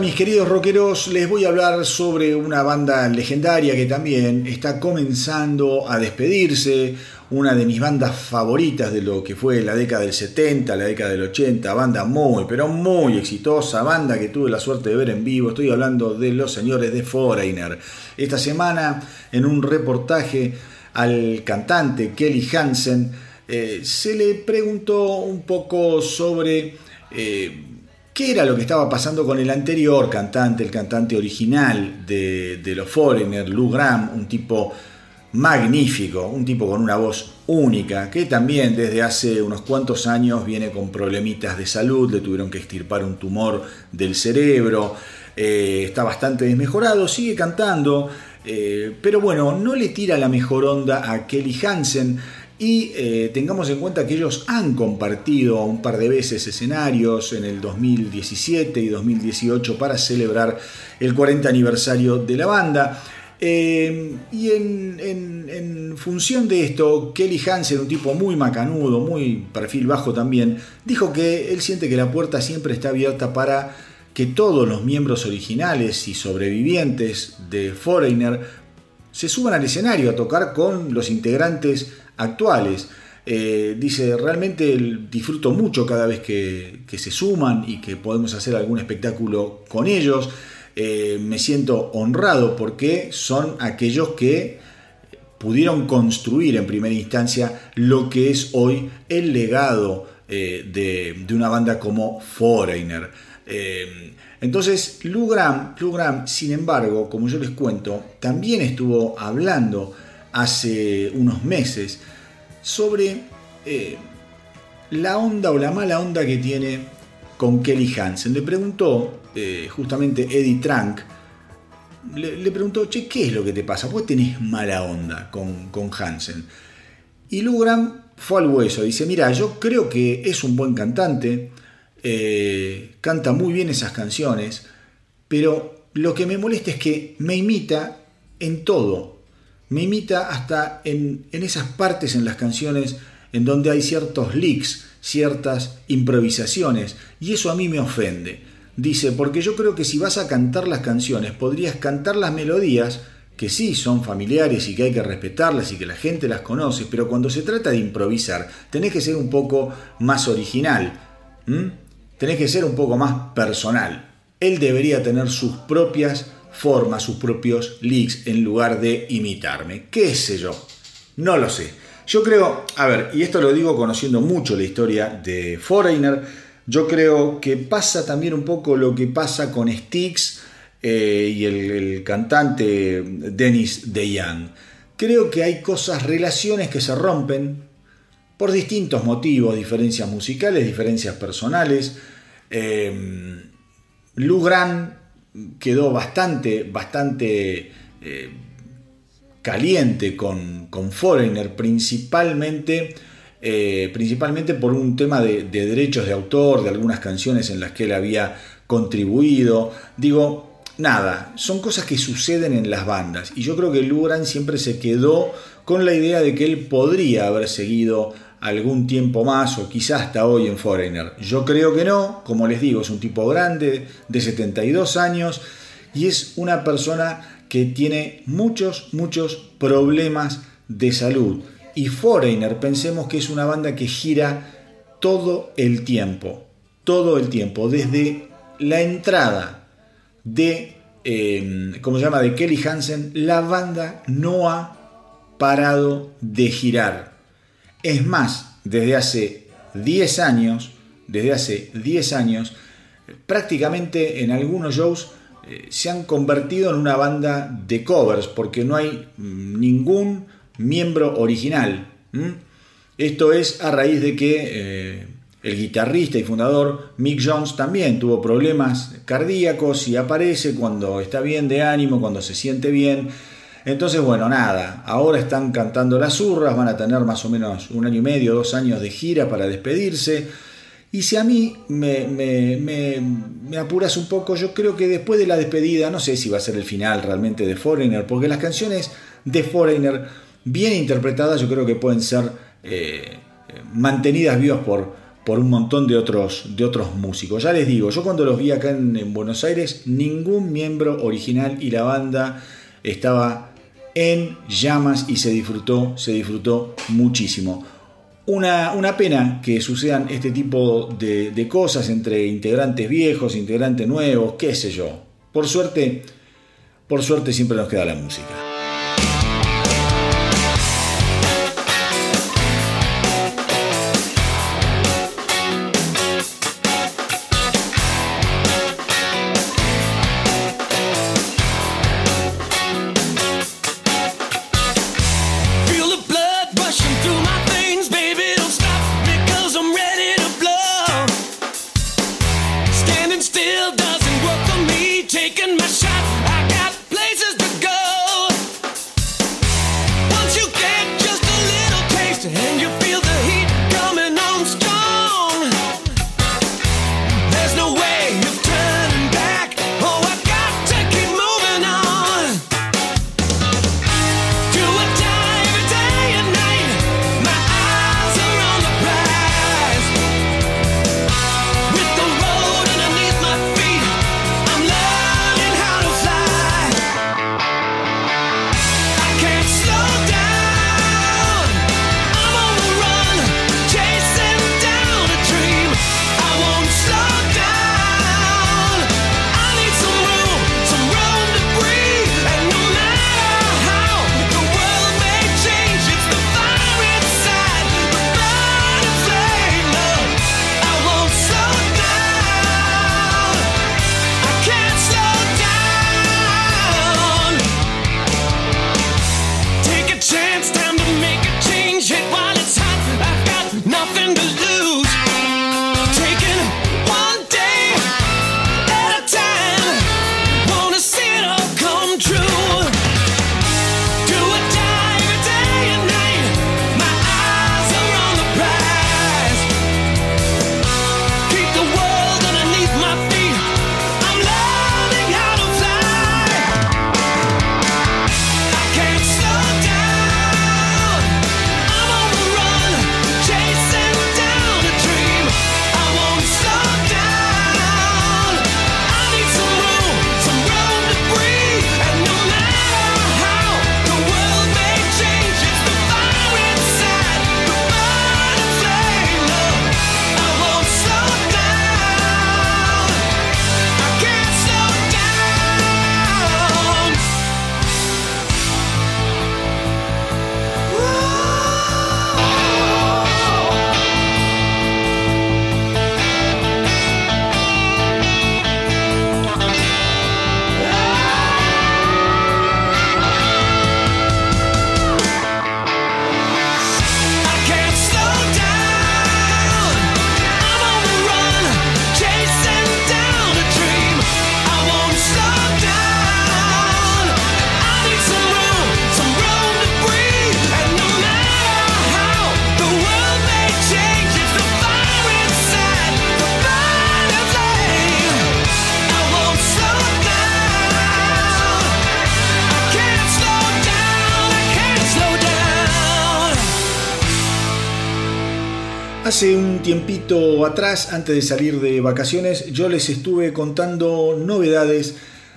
Mis queridos rockeros, les voy a hablar sobre una banda legendaria que también está comenzando a despedirse. Una de mis bandas favoritas de lo que fue la década del 70, la década del 80. Banda muy, pero muy exitosa. Banda que tuve la suerte de ver en vivo. Estoy hablando de los señores de Foreigner. Esta semana, en un reportaje al cantante Kelly Hansen, eh, se le preguntó un poco sobre. Eh, ¿Qué era lo que estaba pasando con el anterior cantante, el cantante original de, los Foreigner, Lou Graham, un tipo magnífico, un tipo con una voz única, que también desde hace unos cuantos años viene con problemitas de salud, le tuvieron que extirpar un tumor del cerebro, eh, está bastante desmejorado, sigue cantando, eh, pero bueno, no le tira la mejor onda a Kelly Hansen, y eh, tengamos en cuenta que ellos han compartido un par de veces escenarios en el 2017 y 2018 para celebrar el 40 aniversario de la banda. Eh, y en, función de esto, Kelly Hansen, un tipo muy macanudo, muy perfil bajo también, dijo que él siente que la puerta siempre está abierta para que todos los miembros originales y sobrevivientes de Foreigner se suban al escenario a tocar con los integrantes actuales. Eh, dice, realmente disfruto mucho cada vez que, se suman y que podemos hacer algún espectáculo con ellos. Eh, me siento honrado porque son aquellos que pudieron construir en primera instancia lo que es hoy el legado eh, de, una banda como Foreigner. entonces, Lou Graham, Lou Graham, sin embargo, como yo les cuento, también estuvo hablando hace unos meses sobre eh, la onda o la mala onda que tiene con Kelly Hansen. Le preguntó eh, justamente Eddie Trunk, le, preguntó, che, ¿qué es lo que te pasa? ¿Vos tenés mala onda con, con Hansen? Y Lugram fue al hueso, dice, mira, yo creo que es un buen cantante, eh, canta muy bien esas canciones, pero lo que me molesta es que me imita en todo me imita hasta en, esas partes en las canciones en donde hay ciertos leaks, ciertas improvisaciones, y eso a mí me ofende. Dice, porque yo creo que si vas a cantar las canciones, podrías cantar las melodías, que sí son familiares y que hay que respetarlas y que la gente las conoce, pero cuando se trata de improvisar, tenés que ser un poco más original, tenés que ser un poco más personal. Él debería tener sus propias forma sus propios leaks en lugar de imitarme. ¿Qué sé yo? No lo sé. Yo creo, a ver, y esto lo digo conociendo mucho la historia de Foreigner, yo creo que pasa también un poco lo que pasa con Styx eh, y el, cantante Dennis DeYoung. Creo que hay cosas, relaciones que se rompen por distintos motivos, diferencias musicales, diferencias personales. Eh, Lou Grant quedó bastante, bastante eh, caliente con, con, Foreigner, principalmente, eh, principalmente por un tema de, derechos de autor, de algunas canciones en las que él había contribuido. Digo, nada, son cosas que suceden en las bandas. Y yo creo que Lugran siempre se quedó con la idea de que él podría haber seguido algún tiempo más o quizás hasta hoy en Foreigner. Yo creo que no, como les digo, es un tipo grande, de 72 años y es una persona que tiene muchos, muchos problemas de salud. Y Foreigner, pensemos que es una banda que gira todo el tiempo, todo el tiempo, desde la entrada de, eh, ¿cómo se llama?, de Kelly Hansen, la banda no ha parado de girar es más, desde hace 10 años, desde hace 10 años, prácticamente en algunos shows eh, se han convertido en una banda de covers porque no hay mm, ningún miembro original. Esto es a raíz de que eh, el guitarrista y fundador Mick Jones también tuvo problemas cardíacos y aparece cuando está bien de ánimo, cuando se siente bien entonces, bueno, nada, ahora están cantando las urras, van a tener más o menos un año y medio, dos años de gira para despedirse. Y si a mí me, me, apuras un poco, yo creo que después de la despedida, no sé si va a ser el final realmente de Foreigner, porque las canciones de Foreigner, bien interpretadas, yo creo que pueden ser eh, mantenidas vivas por, por un montón de otros, de otros músicos. Ya les digo, yo cuando los vi acá en, Buenos Aires, ningún miembro original y la banda estaba en llamas y se disfrutó, se disfrutó muchísimo. Una, una pena que sucedan este tipo de, de cosas entre integrantes viejos, integrantes nuevos, qué sé yo. Por suerte, por suerte siempre nos queda la música. Hace un tiempito atrás, antes de salir de vacaciones, yo les estuve contando novedades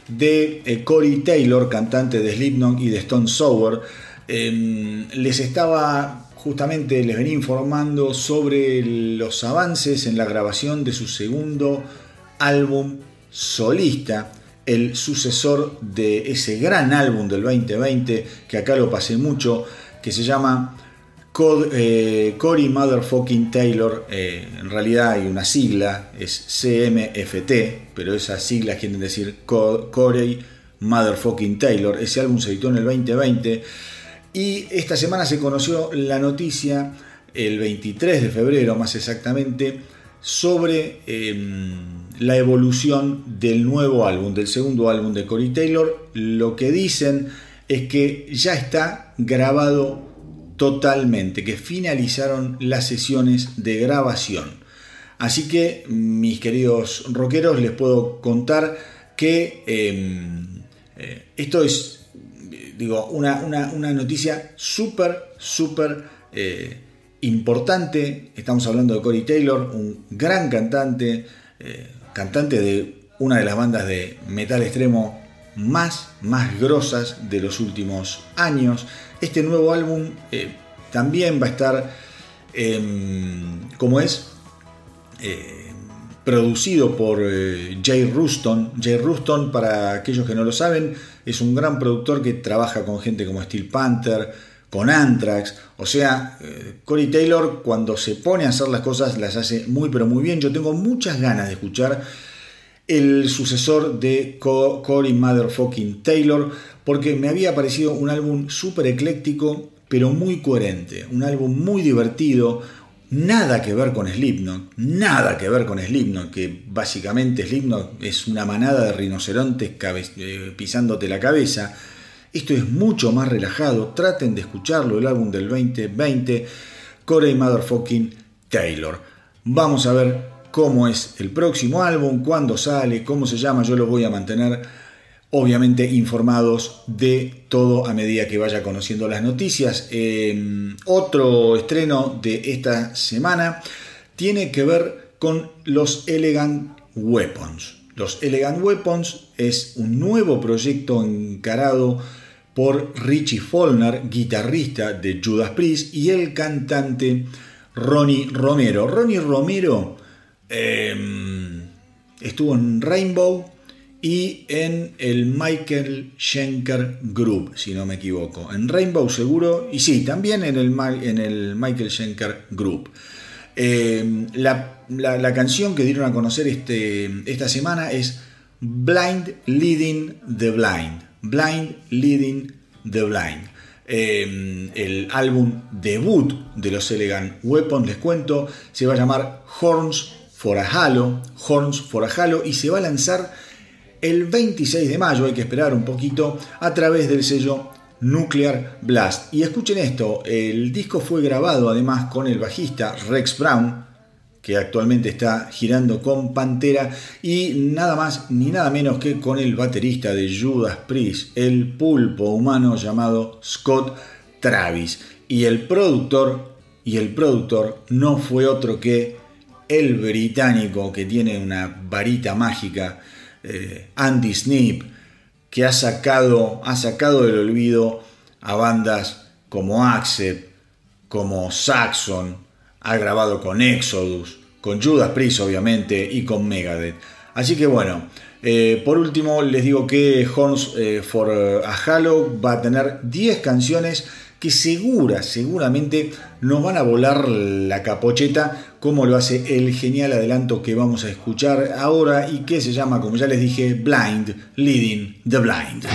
de eh, Corey Taylor, cantante de Slipknot y de Stone Sour. Em, les estaba justamente, les venía informando sobre los avances en la grabación de su segundo álbum solista, el sucesor de ese gran álbum del 2020, que acá lo pasé mucho, que se llama eh, Corey Motherfucking Taylor, eh, en realidad hay una sigla, es CMFT, pero esas siglas quieren decir Corey Motherfucking Taylor. Ese álbum se editó en el 2020 y esta semana se conoció la noticia, el 23 de febrero más exactamente, sobre em, la evolución del nuevo álbum, del segundo álbum de Corey Taylor. Lo que dicen es que ya está grabado totalmente, que finalizaron las sesiones de grabación. Así que, mis queridos rockeros, les puedo contar que em, eh, esto es, digo, una, noticia súper, súper eh, importante. Estamos hablando de Corey Taylor, un gran cantante, eh, cantante de una de las bandas de metal extremo más, más grosas de los últimos años. Este nuevo álbum eh, también va a estar, em, como es, eh, producido por Jay Ruston. Jay Ruston, para aquellos que no lo saben, es un gran productor que trabaja con gente como Steel Panther, con Anthrax. O sea, eh, Corey Taylor cuando se pone a hacer las cosas las hace muy pero muy bien. Yo tengo muchas ganas de escuchar el sucesor de Corey Motherfucking Taylor porque me había parecido un álbum súper ecléctico pero muy coherente. Un álbum muy divertido. Nada que ver con Slipknot, nada que ver con Slipknot, que básicamente Slipknot es una manada de rinocerontes eh, pisándote la cabeza. Esto es mucho más relajado. Traten de escucharlo, el álbum del 2020, Corey Motherfucking Taylor. Vamos a ver cómo es el próximo álbum, cuándo sale, cómo se llama. Yo los voy a mantener obviamente informados de todo a medida que vaya conociendo las noticias. Em, otro estreno de esta semana tiene que ver con los Elegant Weapons. Los Elegant Weapons es un nuevo proyecto encarado por Richie Follner, guitarrista de Judas Priest, y el cantante Ronnie Romero. Ronnie Romero em, estuvo en Rainbow y en el Michael Schenker Group, si no me equivoco. En Rainbow seguro, y sí, también en el, en el Michael Schenker Group. Em, la, canción que dieron a conocer este, esta semana es Blind Leading the Blind. Blind Leading the Blind. Em, el álbum debut de los Elegant Weapons, les cuento, se va a llamar Horns for a Halo, Horns for a Halo, y se va a lanzar el 26 de mayo, hay que esperar un poquito, a través del sello Nuclear Blast. Y escuchen esto, el disco fue grabado además con el bajista Rex Brown, que actualmente está girando con Pantera, y nada más ni nada menos que con el baterista de Judas Priest, el pulpo humano llamado Scott Travis. Y el productor, y el productor no fue otro que el británico que tiene una varita mágica, eh, Andy Snip, que ha sacado, ha sacado del olvido a bandas como Accept, como Saxon, ha grabado con Exodus, con Judas Priest obviamente y con Megadeth. Así que bueno, eh, por último les digo que Horns eh, for a Halo va a tener 10 canciones que segura, seguramente nos van a volar la capocheta como lo hace el genial adelanto que vamos a escuchar ahora y que se llama, como ya les dije, Blind Leading the Blind.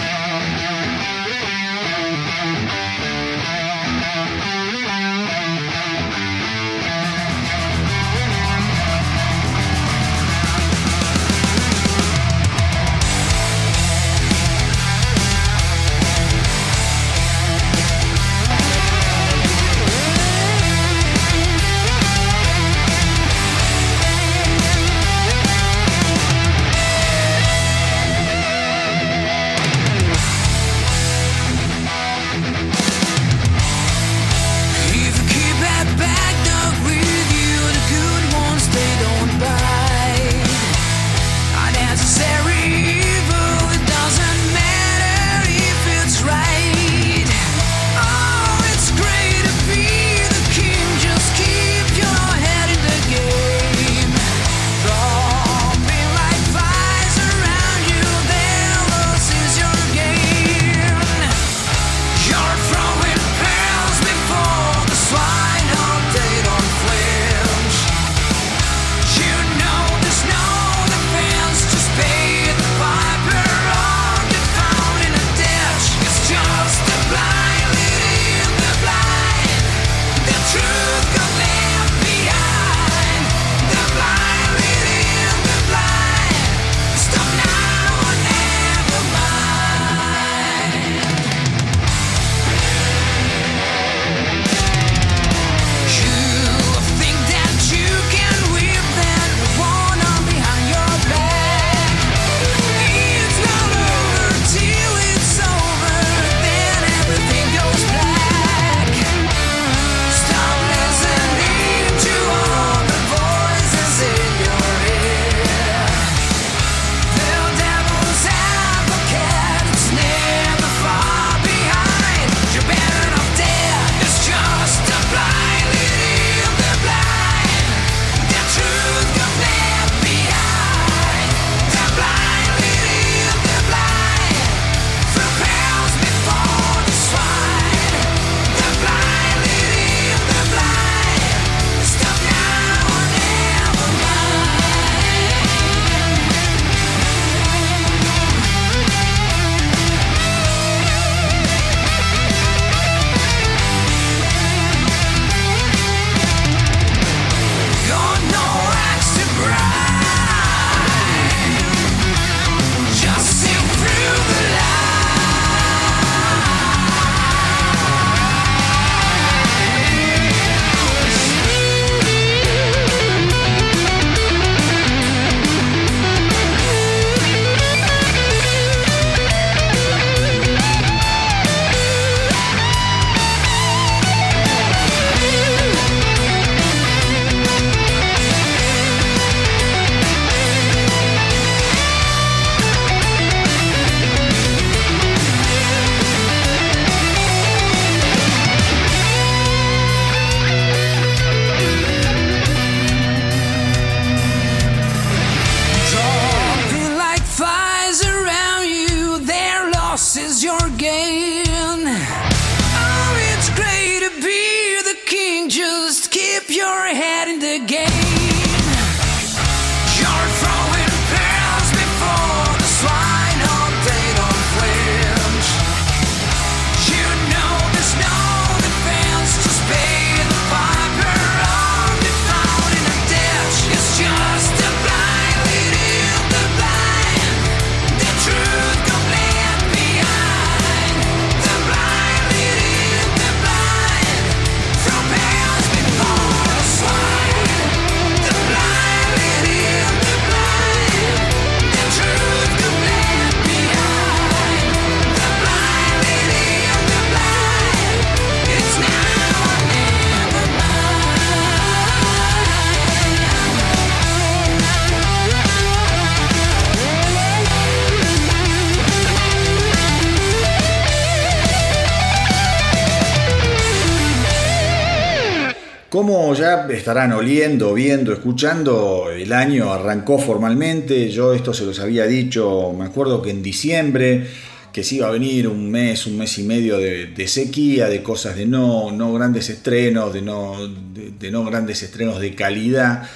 Estarán oliendo, viendo, escuchando, el año arrancó formalmente. Yo esto se los había dicho, me acuerdo que en diciembre, que se iba a venir un mes, un mes y medio de, sequía, de cosas de no, no grandes estrenos, de no, de, no grandes estrenos de calidad.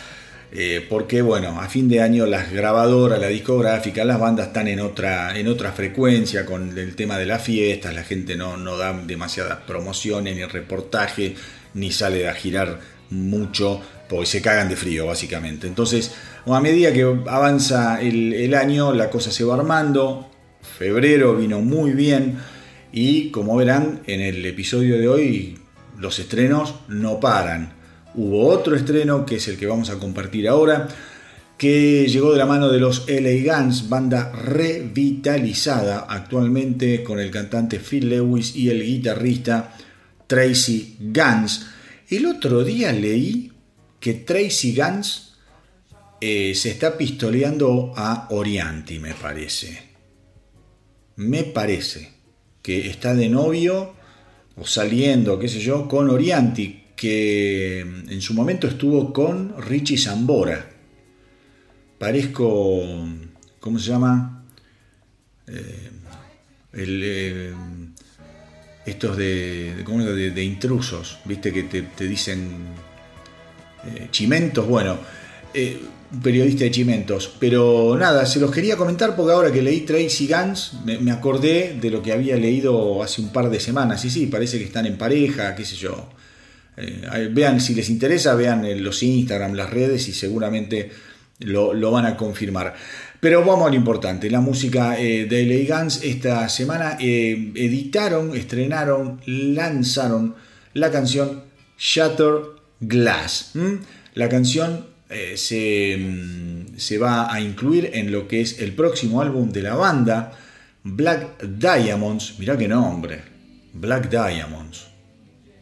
Eh, porque bueno, a fin de año las grabadoras, la discográfica, las bandas están en otra, en otra frecuencia con el tema de las fiestas, la gente no, no da demasiadas promociones ni reportaje, ni sale a girar mucho, porque se cagan de frío básicamente. Entonces, a medida que avanza el, año, la cosa se va armando, febrero vino muy bien y como verán en el episodio de hoy, los estrenos no paran. Hubo otro estreno que es el que vamos a compartir ahora, que llegó de la mano de los LA Guns, banda revitalizada actualmente con el cantante Phil Lewis y el guitarrista Tracy Guns. El otro día leí que Tracy Guns eh, se está pistoleando a Orianti, me parece. Me parece que está de novio o saliendo, qué sé yo, con Orianti, que en su momento estuvo con Richie Zambora. Parezco, ¿cómo se llama? Eh, el, eh, estos de, de, ¿cómo de, de, intrusos, viste que te, dicen eh, chimentos, bueno, un periodista de chimentos. Pero nada, se los quería comentar porque ahora que leí Tracy Guns me, acordé de lo que había leído hace un par de semanas. Y sí, parece que están en pareja, qué sé yo. Eh, vean, si les interesa, vean los Instagram, las redes y seguramente lo van a confirmar. Pero vamos a lo importante, la música eh, de LA Guns esta semana eh, editaron, estrenaron, lanzaron la canción Shatter Glass. La canción eh, se, mm, se va a incluir en lo que es el próximo álbum de la banda, Black Diamonds. Mirá qué nombre, Black Diamonds.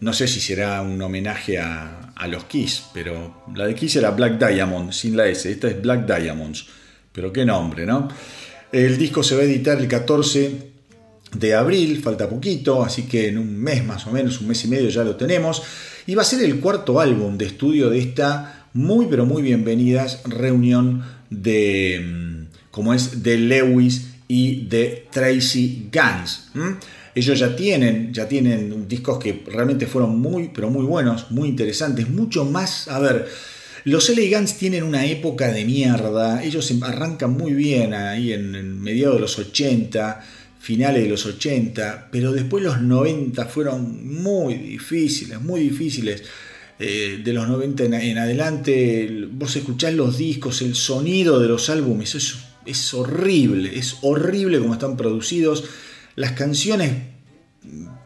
No sé si será un homenaje a, a, los Kiss, pero la de Kiss era Black Diamond, sin la S. Esta es Black Diamonds. Pero qué nombre, ¿no? El disco se va a editar el 14 de abril, falta poquito, así que en un mes más o menos, un mes y medio ya lo tenemos. Y va a ser el cuarto álbum de estudio de esta muy pero muy bienvenidas reunión de, mm, como es, de Lewis y de Tracy Guns. Ellos ya tienen, ya tienen discos que realmente fueron muy, pero muy buenos, muy interesantes, mucho más, a ver, los LA tienen una época de mierda, ellos arrancan muy bien ahí en, en mediados de los 80, finales de los 80, pero después los 90 fueron muy difíciles, muy difíciles. Eh, de los 90 en, adelante, vos escuchás los discos, el sonido de los álbumes, es, es horrible, es horrible como están producidos las canciones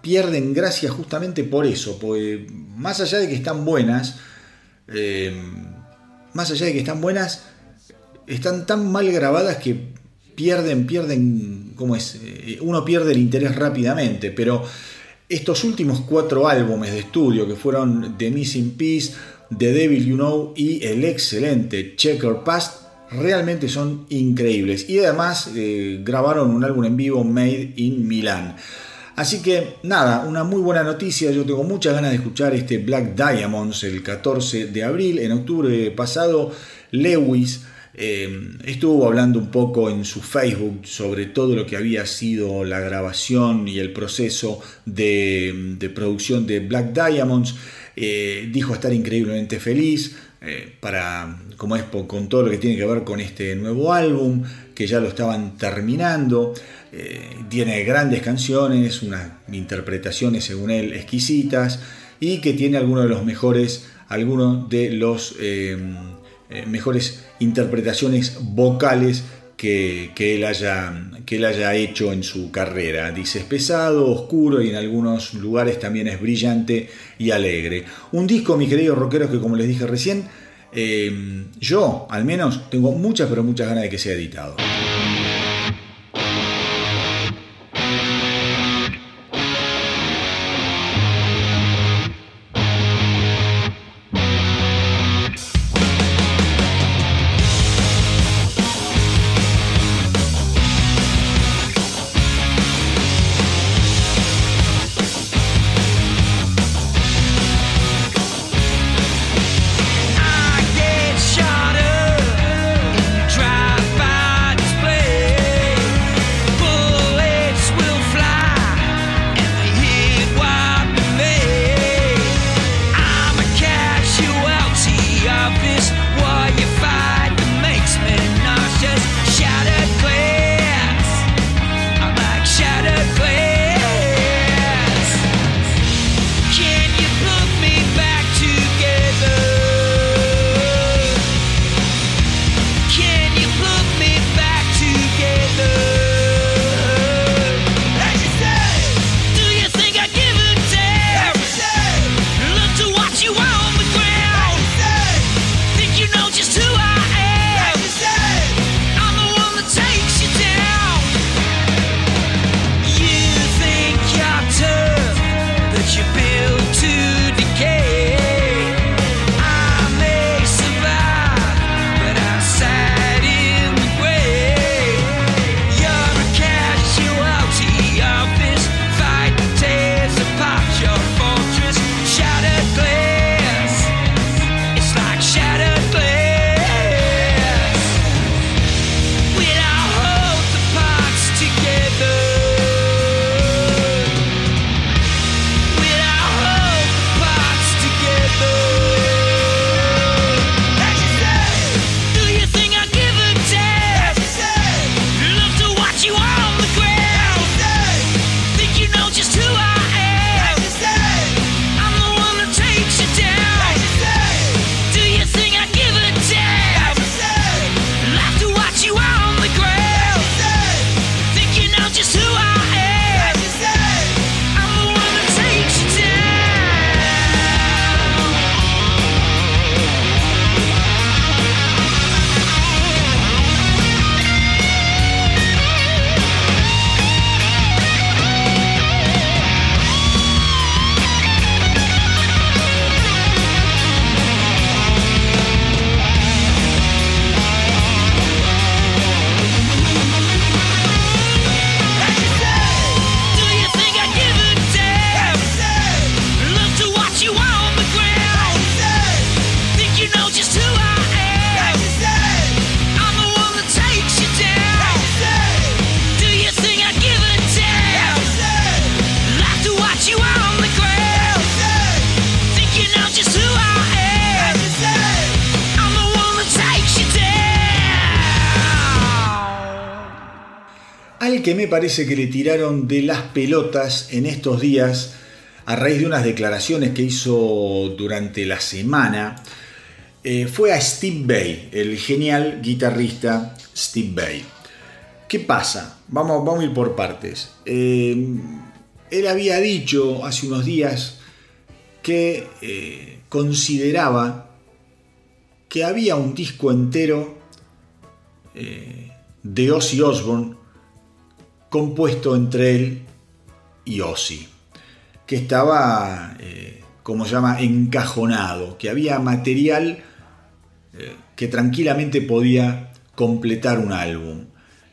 pierden gracia justamente por eso, más allá de que están buenas, eh, más allá de que están buenas, están tan mal grabadas que pierden, pierden, ¿cómo es? Eh, uno pierde el interés rápidamente, pero estos últimos cuatro álbumes de estudio que fueron The Missing Piece, The Devil You Know y el excelente Checker Past, realmente son increíbles. Y además eh, grabaron un álbum en vivo Made in Milan. Así que nada, una muy buena noticia. Yo tengo muchas ganas de escuchar este Black Diamonds el 14 de abril. En octubre pasado, Lewis eh, estuvo hablando un poco en su Facebook sobre todo lo que había sido la grabación y el proceso de, producción de Black Diamonds. eh, dijo estar increíblemente feliz para, como es con todo lo que tiene que ver con este nuevo álbum, que ya lo estaban terminando. Tiene grandes canciones, unas interpretaciones según él exquisitas y que tiene algunos de los mejores, algunos de los mejores interpretaciones vocales que, él haya, que él haya hecho en su carrera. Dice, es pesado, oscuro y en algunos lugares también es brillante y alegre. Un disco, mis queridos rockeros, que como les dije recién, eh, yo al menos tengo muchas, pero muchas ganas de que sea editado. Que me parece que le tiraron de las pelotas en estos días a raíz de unas declaraciones que hizo durante la semana, eh, fue a Steve Bay, el genial guitarrista Steve Bay. ¿Qué pasa? Vamos, vamos a ir por partes. Eh, él había dicho hace unos días que eh, consideraba que había un disco entero de Ozzy Osbourne compuesto entre él y Ozzy, que estaba, eh, como se llama, encajonado, que había material eh, que tranquilamente podía completar un álbum.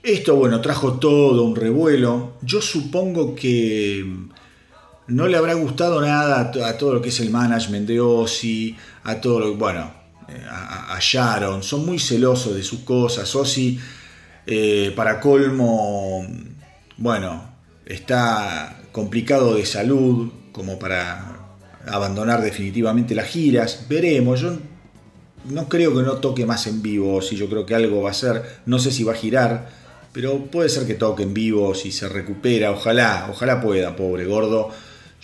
Esto, bueno, trajo todo un revuelo. Yo supongo que no le habrá gustado nada a, todo lo que es el management de Ozzy, a todo lo bueno, eh, a, Sharon, son muy celosos de sus cosas. Ozzy, para colmo, bueno, está complicado de salud como para abandonar definitivamente las giras. Veremos. Yo no creo que no toque más en vivo. Si yo creo que algo va a ser. No sé si va a girar. Pero puede ser que toque en vivo si se recupera. Ojalá, ojalá pueda, pobre gordo.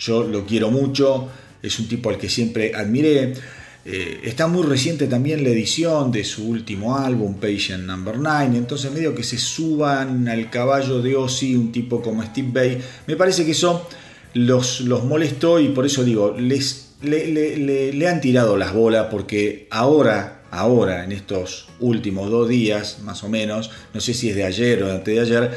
Yo lo quiero mucho. Es un tipo al que siempre admiré. Eh, está muy reciente también la edición de su último álbum, Patient Number 9, entonces medio que se suban al caballo de Ozzy un tipo como Steve Bay, me parece que eso los, los molestó y por eso digo, les, le, han tirado las bolas porque ahora, ahora, en estos últimos dos días, más o menos, no sé si es de ayer o antes de ayer,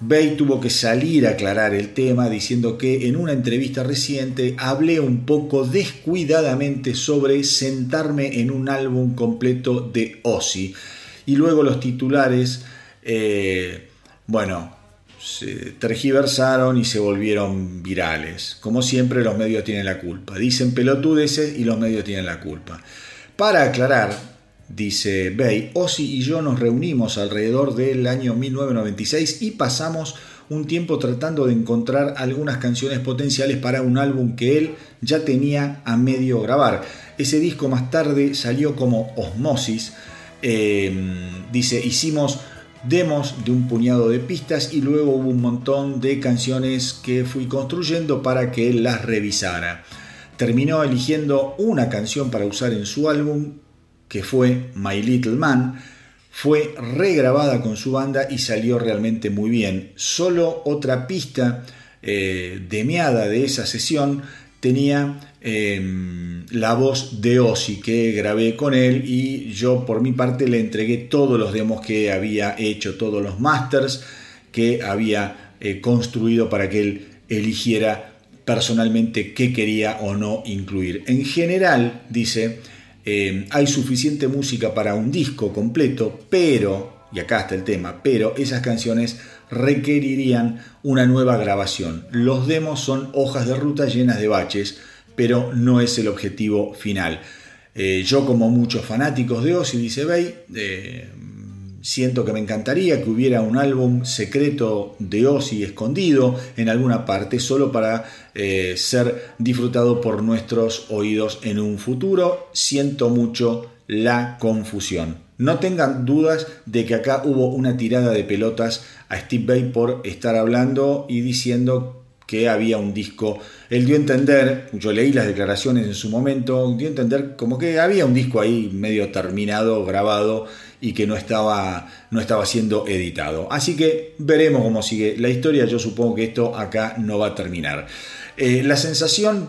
Bay tuvo que salir a aclarar el tema diciendo que en una entrevista reciente hablé un poco descuidadamente sobre sentarme en un álbum completo de Ozzy. Y luego los titulares, eh, bueno, se tergiversaron y se volvieron virales. Como siempre los medios tienen la culpa. Dicen pelotudeces y los medios tienen la culpa. Para aclarar, Dice Bay, Ozzy y yo nos reunimos alrededor del año 1996 y pasamos un tiempo tratando de encontrar algunas canciones potenciales para un álbum que él ya tenía a medio grabar. Ese disco más tarde salió como Osmosis. Em, dice, hicimos demos de un puñado de pistas y luego hubo un montón de canciones que fui construyendo para que él las revisara. Terminó eligiendo una canción para usar en su álbum que fue My Little Man, fue regrabada con su banda y salió realmente muy bien. Solo otra pista eh, demeada de esa sesión tenía em, la voz de Ozzy que grabé con él y yo por mi parte le entregué todos los demos que había hecho, todos los masters que había eh, construido para que él eligiera personalmente qué quería o no incluir. En general, dice, eh, hay suficiente música para un disco completo, pero, y acá está el tema, pero esas canciones requerirían una nueva grabación. Los demos son hojas de ruta llenas de baches, pero no es el objetivo final. Eh, yo como muchos fanáticos de Ozzy, dice Bay, eh, Siento que me encantaría que hubiera un álbum secreto de Ozzy escondido en alguna parte solo para eh, ser disfrutado por nuestros oídos en un futuro. Siento mucho la confusión. No tengan dudas de que acá hubo una tirada de pelotas a Steve Bay por estar hablando y diciendo que había un disco. Él dio a entender, yo leí las declaraciones en su momento, dio a entender como que había un disco ahí medio terminado, grabado y que no estaba, no estaba siendo editado. Así que veremos cómo sigue la historia. Yo supongo que esto acá no va a terminar. Eh, la sensación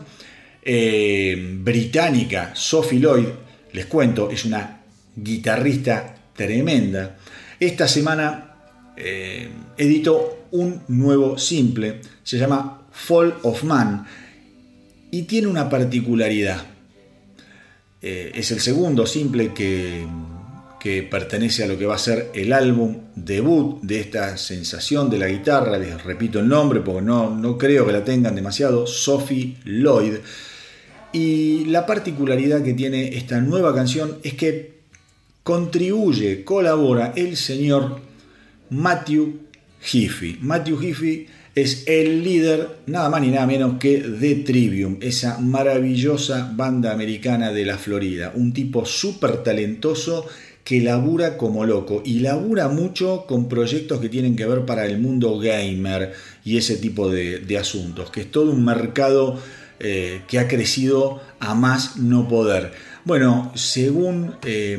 eh, británica, Sophie Lloyd, les cuento, es una guitarrista tremenda. Esta semana eh, editó un nuevo simple, se llama Fall of Man y tiene una particularidad. es el segundo simple que que pertenece a lo que va a ser el álbum debut de esta sensación de la guitarra, les repito el nombre porque no, no creo que la tengan demasiado, Sophie Lloyd. Y la particularidad que tiene esta nueva canción es que contribuye, colabora el señor Matthew Heafy. Matthew Heafy es el líder, nada más ni nada menos que de Trivium, esa maravillosa banda americana de la Florida. Un tipo súper talentoso que labura como loco y labura mucho con proyectos que tienen que ver para el mundo gamer y ese tipo de, asuntos, que es todo un mercado eh, que ha crecido a más no poder. Bueno, según eh,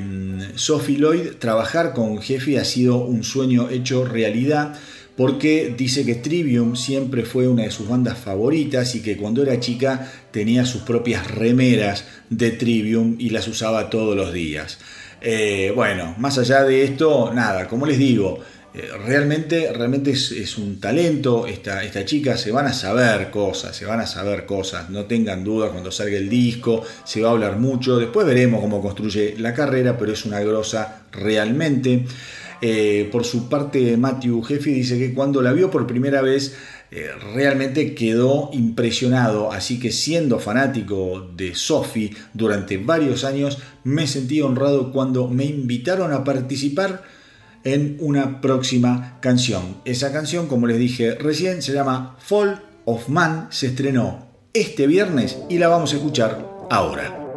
Sophie Lloyd, trabajar con Jefe ha sido un sueño hecho realidad porque dice que Trivium siempre fue una de sus bandas favoritas y que cuando era chica tenía sus propias remeras de Trivium y las usaba todos los días. Eh, bueno, más allá de esto, nada, como les digo, eh, realmente, realmente es, un talento, esta, esta, chica, se van a saber cosas, se van a saber cosas, no tengan dudas cuando salga el disco, se va a hablar mucho, después veremos cómo construye la carrera, pero es una grosa realmente. Eh, por su parte, Matthew Jeffy dice que cuando la vio por primera vez, eh, realmente quedó impresionado, así que siendo fanático de Sophie durante varios años, me sentí honrado cuando me invitaron a participar en una próxima canción. Esa canción, como les dije recién, se llama Fall of Man, se estrenó este viernes y la vamos a escuchar ahora.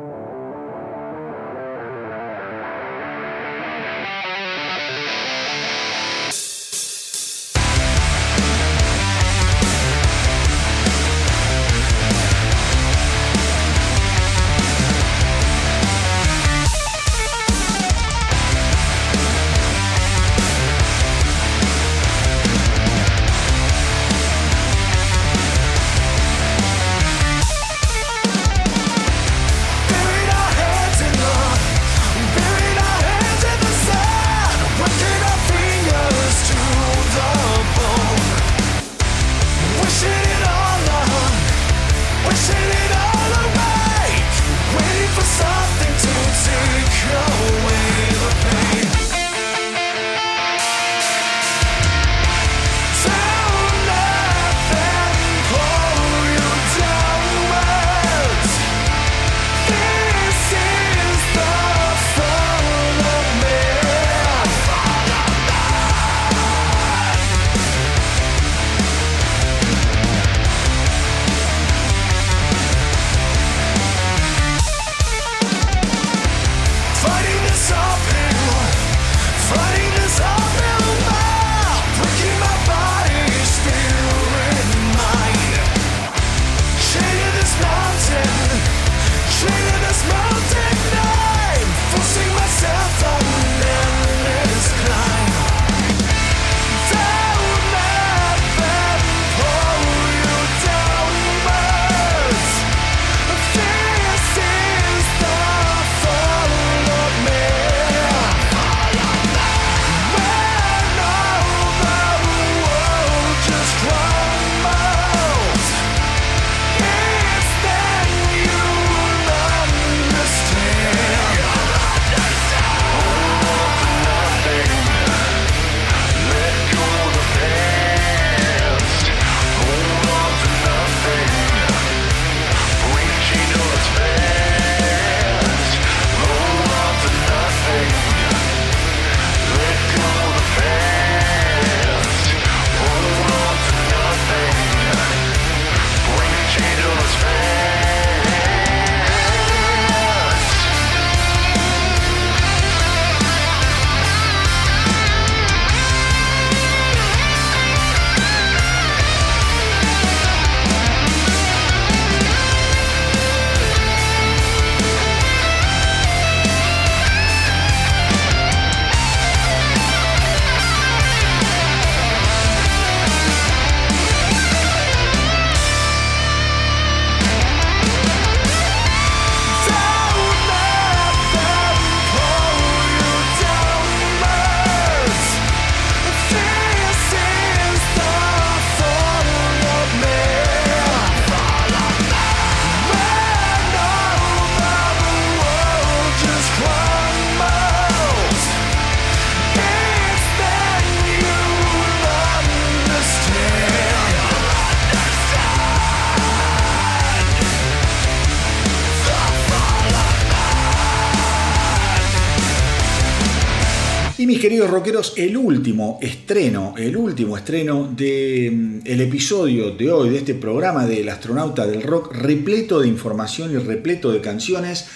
Rockeros, el último estreno, el último estreno del mm, episodio de hoy, de este programa del astronauta del rock, repleto de información y repleto de canciones,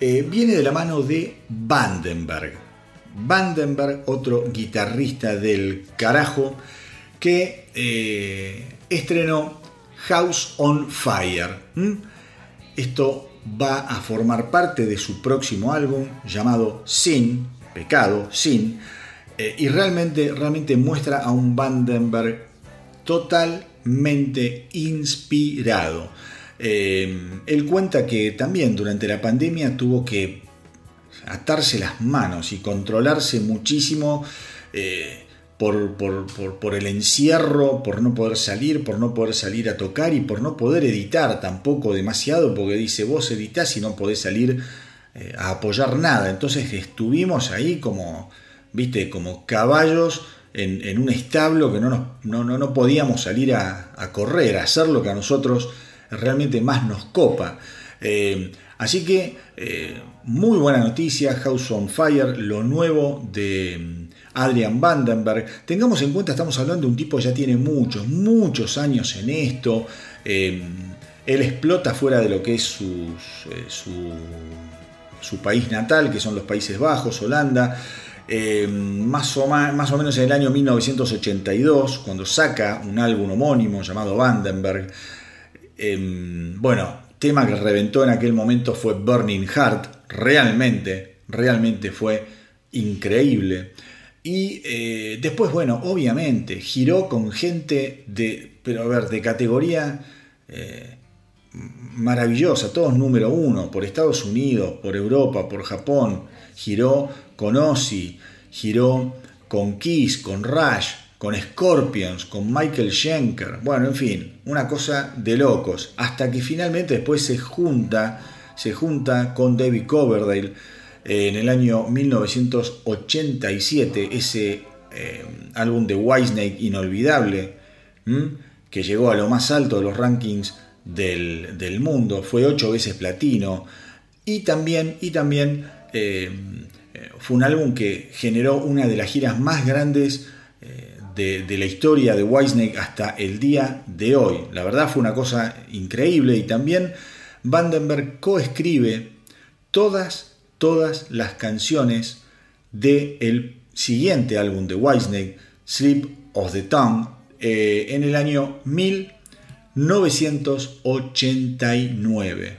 eh, viene de la mano de Vandenberg. Vandenberg, otro guitarrista del carajo, que eh, estrenó House on Fire. Esto va a formar parte de su próximo álbum llamado Sin, pecado, sin, eh, y realmente, realmente muestra a un Vandenberg totalmente inspirado. Eh, él cuenta que también durante la pandemia tuvo que atarse las manos y controlarse muchísimo eh, por, por, el encierro, por no poder salir, por no poder salir a tocar y por no poder editar tampoco demasiado, porque dice vos editás y no podés salir a apoyar nada. Entonces estuvimos ahí como viste, como caballos en, un establo que no, no, no, podíamos salir a, correr, a hacer lo que a nosotros realmente más nos copa. Eh, así que, eh, muy buena noticia, House on Fire, lo nuevo de mm, Adrian Vandenberg. Tengamos en cuenta, estamos hablando de un tipo que ya tiene muchos, muchos años en esto. Eh, Él explota fuera de lo que es su, su, país natal, que son los Países Bajos, Holanda, eh, más, o más o menos en el año 1982, cuando saca un álbum homónimo llamado Vandenberg. Em, bueno, tema que reventó en aquel momento fue Burning Heart, realmente, realmente fue increíble. Y eh, después, bueno, obviamente, giró con gente de, pero a ver, de categoría eh, maravillosa, todos número uno, por Estados Unidos, por Europa, por Japón, giró con Ozzy, giró con Kiss, con Rush, con Scorpions, con Michael Schenker, bueno, en fin, una cosa de locos, hasta que finalmente después se junta, se junta con David Coverdale, en el año 1987, ese eh, álbum de Whitesnake inolvidable, que llegó a lo más alto de los rankings del, mundo, fue ocho veces platino, y también, y también eh, fue un álbum que generó una de las giras más grandes eh, de, la historia de Whitesnake hasta el día de hoy. La verdad fue una cosa increíble y también Vandenberg coescribe todas todas las canciones del siguiente álbum de Whitesnake, Sleep of the Tongue, eh, en el año 1989.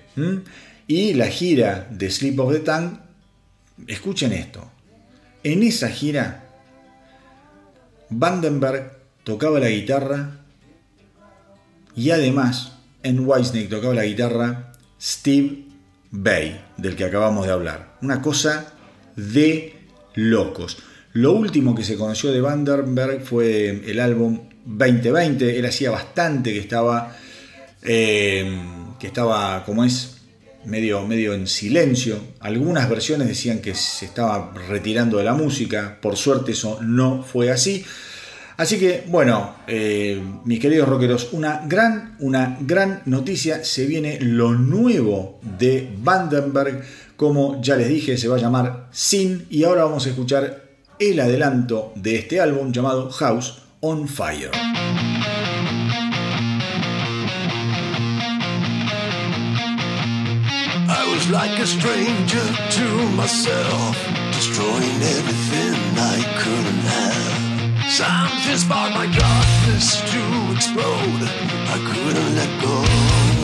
Y la gira de Sleep of the Tongue, escuchen esto, en esa gira Vandenberg tocaba la guitarra y además en Whitesnake tocaba la guitarra Steve Bay, del que acabamos de hablar. Una cosa de locos. Lo último que se conoció de Vandenberg fue el álbum 2020. Él hacía bastante que estaba, eh, que estaba, como es, medio, medio en silencio. Algunas versiones decían que se estaba retirando de la música. Por suerte eso no fue así. Así que, bueno, eh, mis queridos rockeros, una gran, una gran noticia. Se viene lo nuevo de Vandenberg. Como ya les dije, se va a llamar Sin. Y ahora vamos a escuchar el adelanto de este álbum llamado House on Fire. Like a stranger to myself, destroying everything I couldn't have. Something sparked my darkness to explode. I couldn't let go.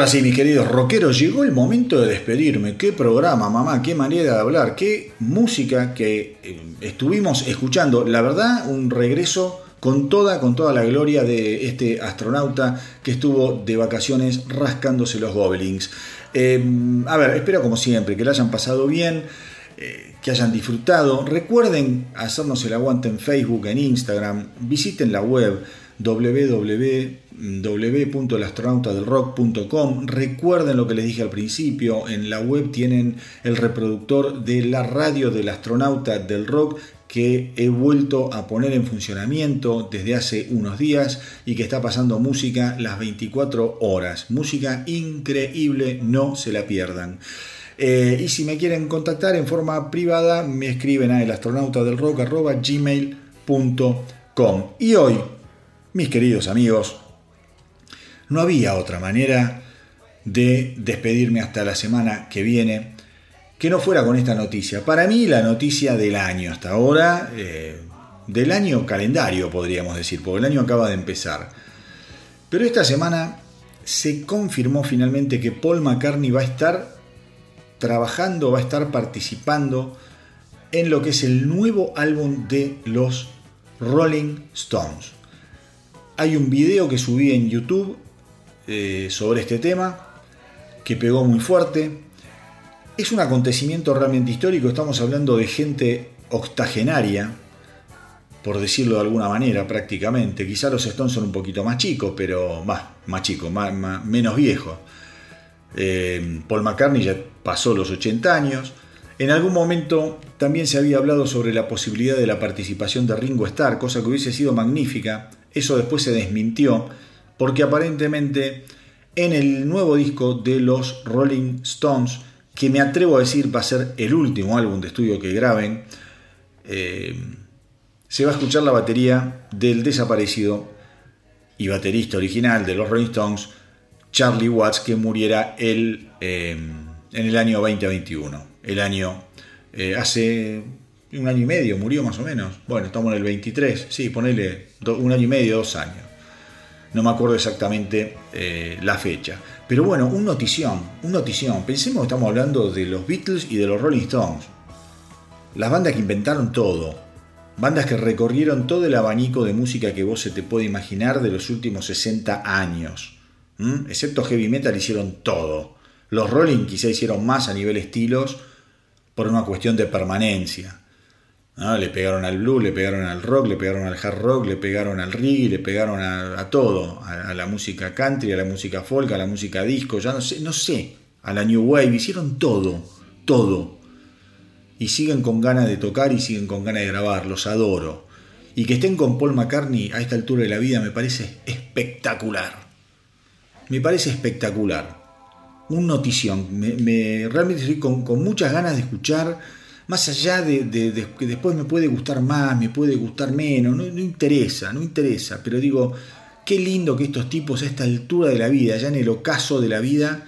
Ahora sí, mis queridos rockeros, llegó el momento de despedirme. Qué programa, mamá, qué manera de hablar, qué música que eh, estuvimos escuchando. La verdad, un regreso con toda, con toda la gloria de este astronauta que estuvo de vacaciones rascándose los goblins. Em, a ver, espero como siempre que lo hayan pasado bien, eh, que hayan disfrutado. Recuerden hacernos el aguante en Facebook, en Instagram, visiten la web www.elastronautadelrock.com. Recuerden lo que les dije al principio, en la web tienen el reproductor de la radio del astronauta del rock que he vuelto a poner en funcionamiento desde hace unos días y que está pasando música las 24 horas. Música increíble, no se la pierdan. Eh, y si me quieren contactar en forma privada, me escriben a elastronautadelrock.gmail.com. Y hoy, mis queridos amigos, no había otra manera de despedirme hasta la semana que viene que no fuera con esta noticia. Para mí la noticia del año hasta ahora, eh, del año calendario podríamos decir, porque el año acaba de empezar. Pero esta semana se confirmó finalmente que Paul McCartney va a estar trabajando, va a estar participando en lo que es el nuevo álbum de los Rolling Stones. Hay un video que subí en YouTube eh, sobre este tema que pegó muy fuerte. Es un acontecimiento realmente histórico, estamos hablando de gente octogenaria, por decirlo de alguna manera prácticamente. Quizá los Stones son un poquito más chicos, pero más, más chicos, más, menos viejos. Eh, Paul McCartney ya pasó los 80 años. En algún momento también se había hablado sobre la posibilidad de la participación de Ringo Starr, cosa que hubiese sido magnífica, eso después se desmintió porque aparentemente en el nuevo disco de los Rolling Stones, que me atrevo a decir va a ser el último álbum de estudio que graben, eh, se va a escuchar la batería del desaparecido y baterista original de los Rolling Stones, Charlie Watts, que muriera el, eh, en el año 2021. El año eh, hace un año y medio murió más o menos. Bueno, estamos en el 23, sí, ponele un año y medio, dos años. No me acuerdo exactamente eh, la fecha. Pero bueno, un notición, un notición. Pensemos que estamos hablando de los Beatles y de los Rolling Stones. Las bandas que inventaron todo. Bandas que recorrieron todo el abanico de música que vos se te puede imaginar de los últimos 60 años. Excepto heavy metal hicieron todo. Los Rolling quizá hicieron más a nivel estilos por una cuestión de permanencia. Le pegaron al blues, le pegaron al rock, le pegaron al hard rock, le pegaron al reggae, le pegaron a, todo, a, la música country, a la música folk, a la música disco, ya no sé, no sé, a la new wave, hicieron todo, todo. Y siguen con ganas de tocar y siguen con ganas de grabar, los adoro. Y que estén con Paul McCartney a esta altura de la vida me parece espectacular. Me parece espectacular. Un notición. Me, realmente estoy con, con muchas ganas de escuchar más allá de, que después me puede gustar más, me puede gustar menos, no, interesa, no interesa, pero digo, qué lindo que estos tipos a esta altura de la vida, ya en el ocaso de la vida,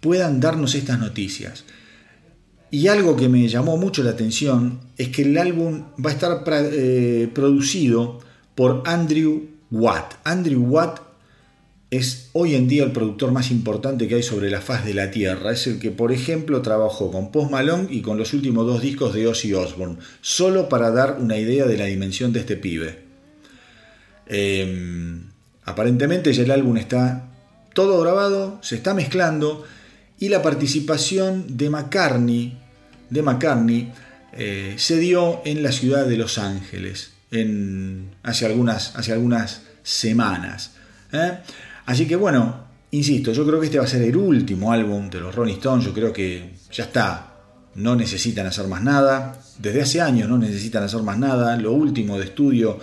puedan darnos estas noticias. Y algo que me llamó mucho la atención es que el álbum va a estar eh, producido por Andrew Watt. Andrew Watt es hoy en día el productor más importante que hay sobre la faz de la Tierra. Es el que, por ejemplo, trabajó con Post Malone y con los últimos dos discos de Ozzy Osbourne, solo para dar una idea de la dimensión de este pibe. Em, aparentemente ya el álbum está todo grabado, se está mezclando y la participación de McCartney, de McCartney eh, se dio en la ciudad de Los Ángeles en, hace, algunas, hace algunas semanas. ¿eh? Así que bueno, Insisto, yo creo que este va a ser el último álbum de los Rolling Stones, yo creo que ya está, no necesitan hacer más nada, desde hace años no necesitan hacer más nada, lo último de estudio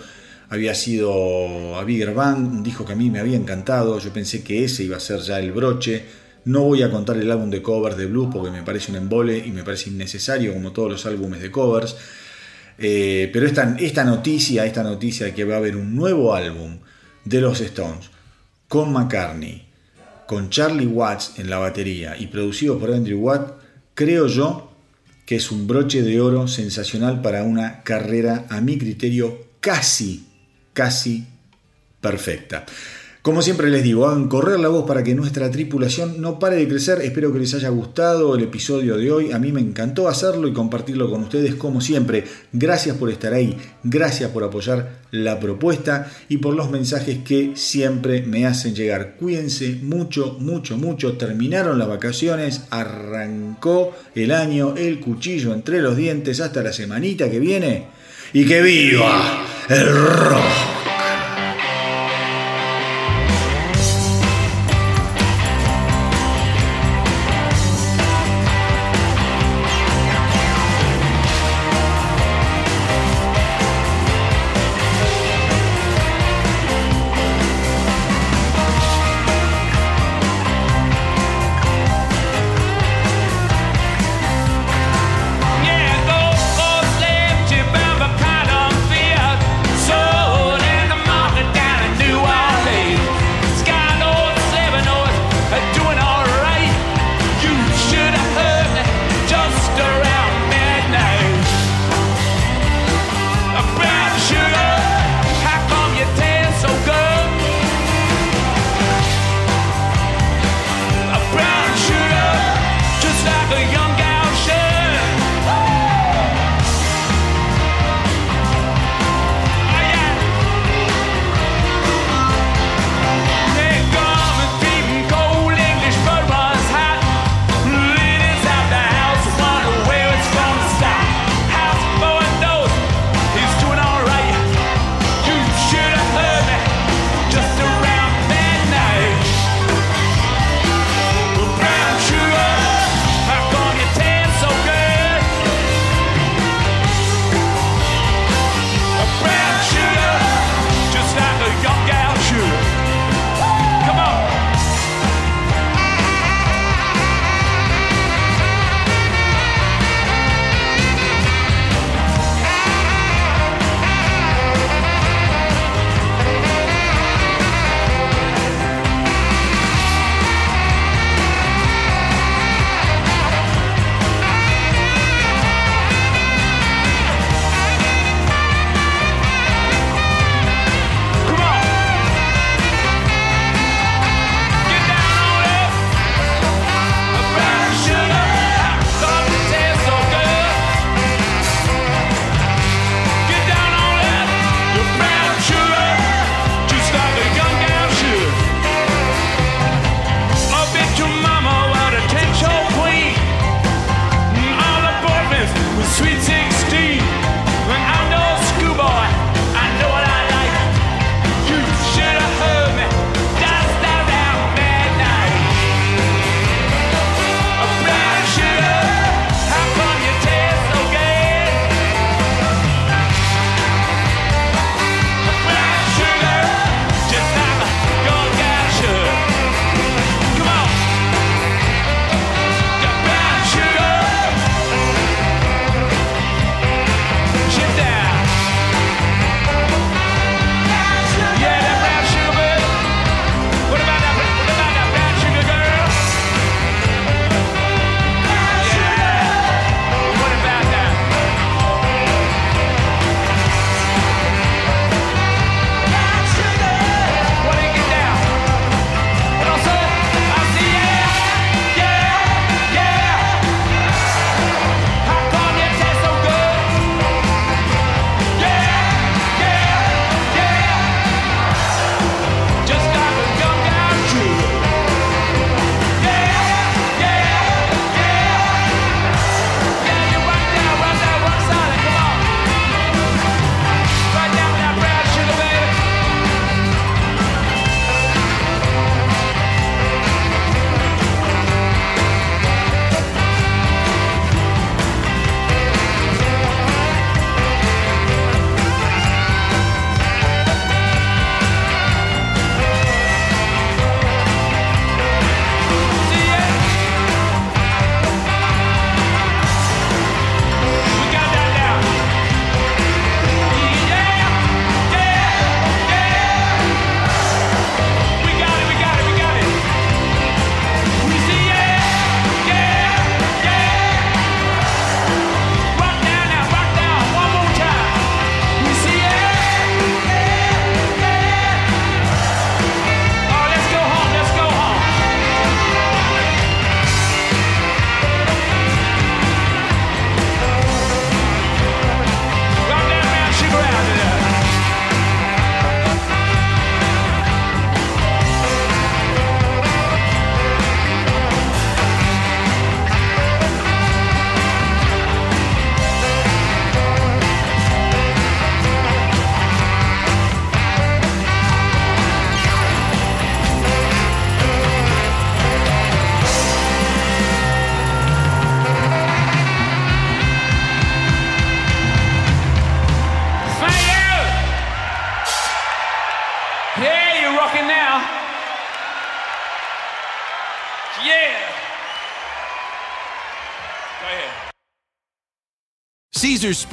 había sido a Bigger Bang, un disco que a mí me había encantado, yo pensé que ese iba a ser ya el broche, no voy a contar el álbum de covers de blues porque me parece un embole y me parece innecesario como todos los álbumes de covers, eh, pero esta, esta noticia, esta noticia de que va a haber un nuevo álbum de los Stones con McCartney, con Charlie Watts en la batería y producido por Andrew Watt, creo yo que es un broche de oro sensacional para una carrera, a mi criterio, casi, casi perfecta. Como siempre les digo, hagan correr la voz para que nuestra tripulación no pare de crecer. Espero que les haya gustado el episodio de hoy. A mí me encantó hacerlo y compartirlo con ustedes como siempre. Gracias por estar ahí, gracias por apoyar la propuesta y por los mensajes que siempre me hacen llegar. Cuídense mucho, mucho, mucho. Terminaron las vacaciones, arrancó el año, el cuchillo entre los dientes hasta la semanita que viene. Y que viva el rock.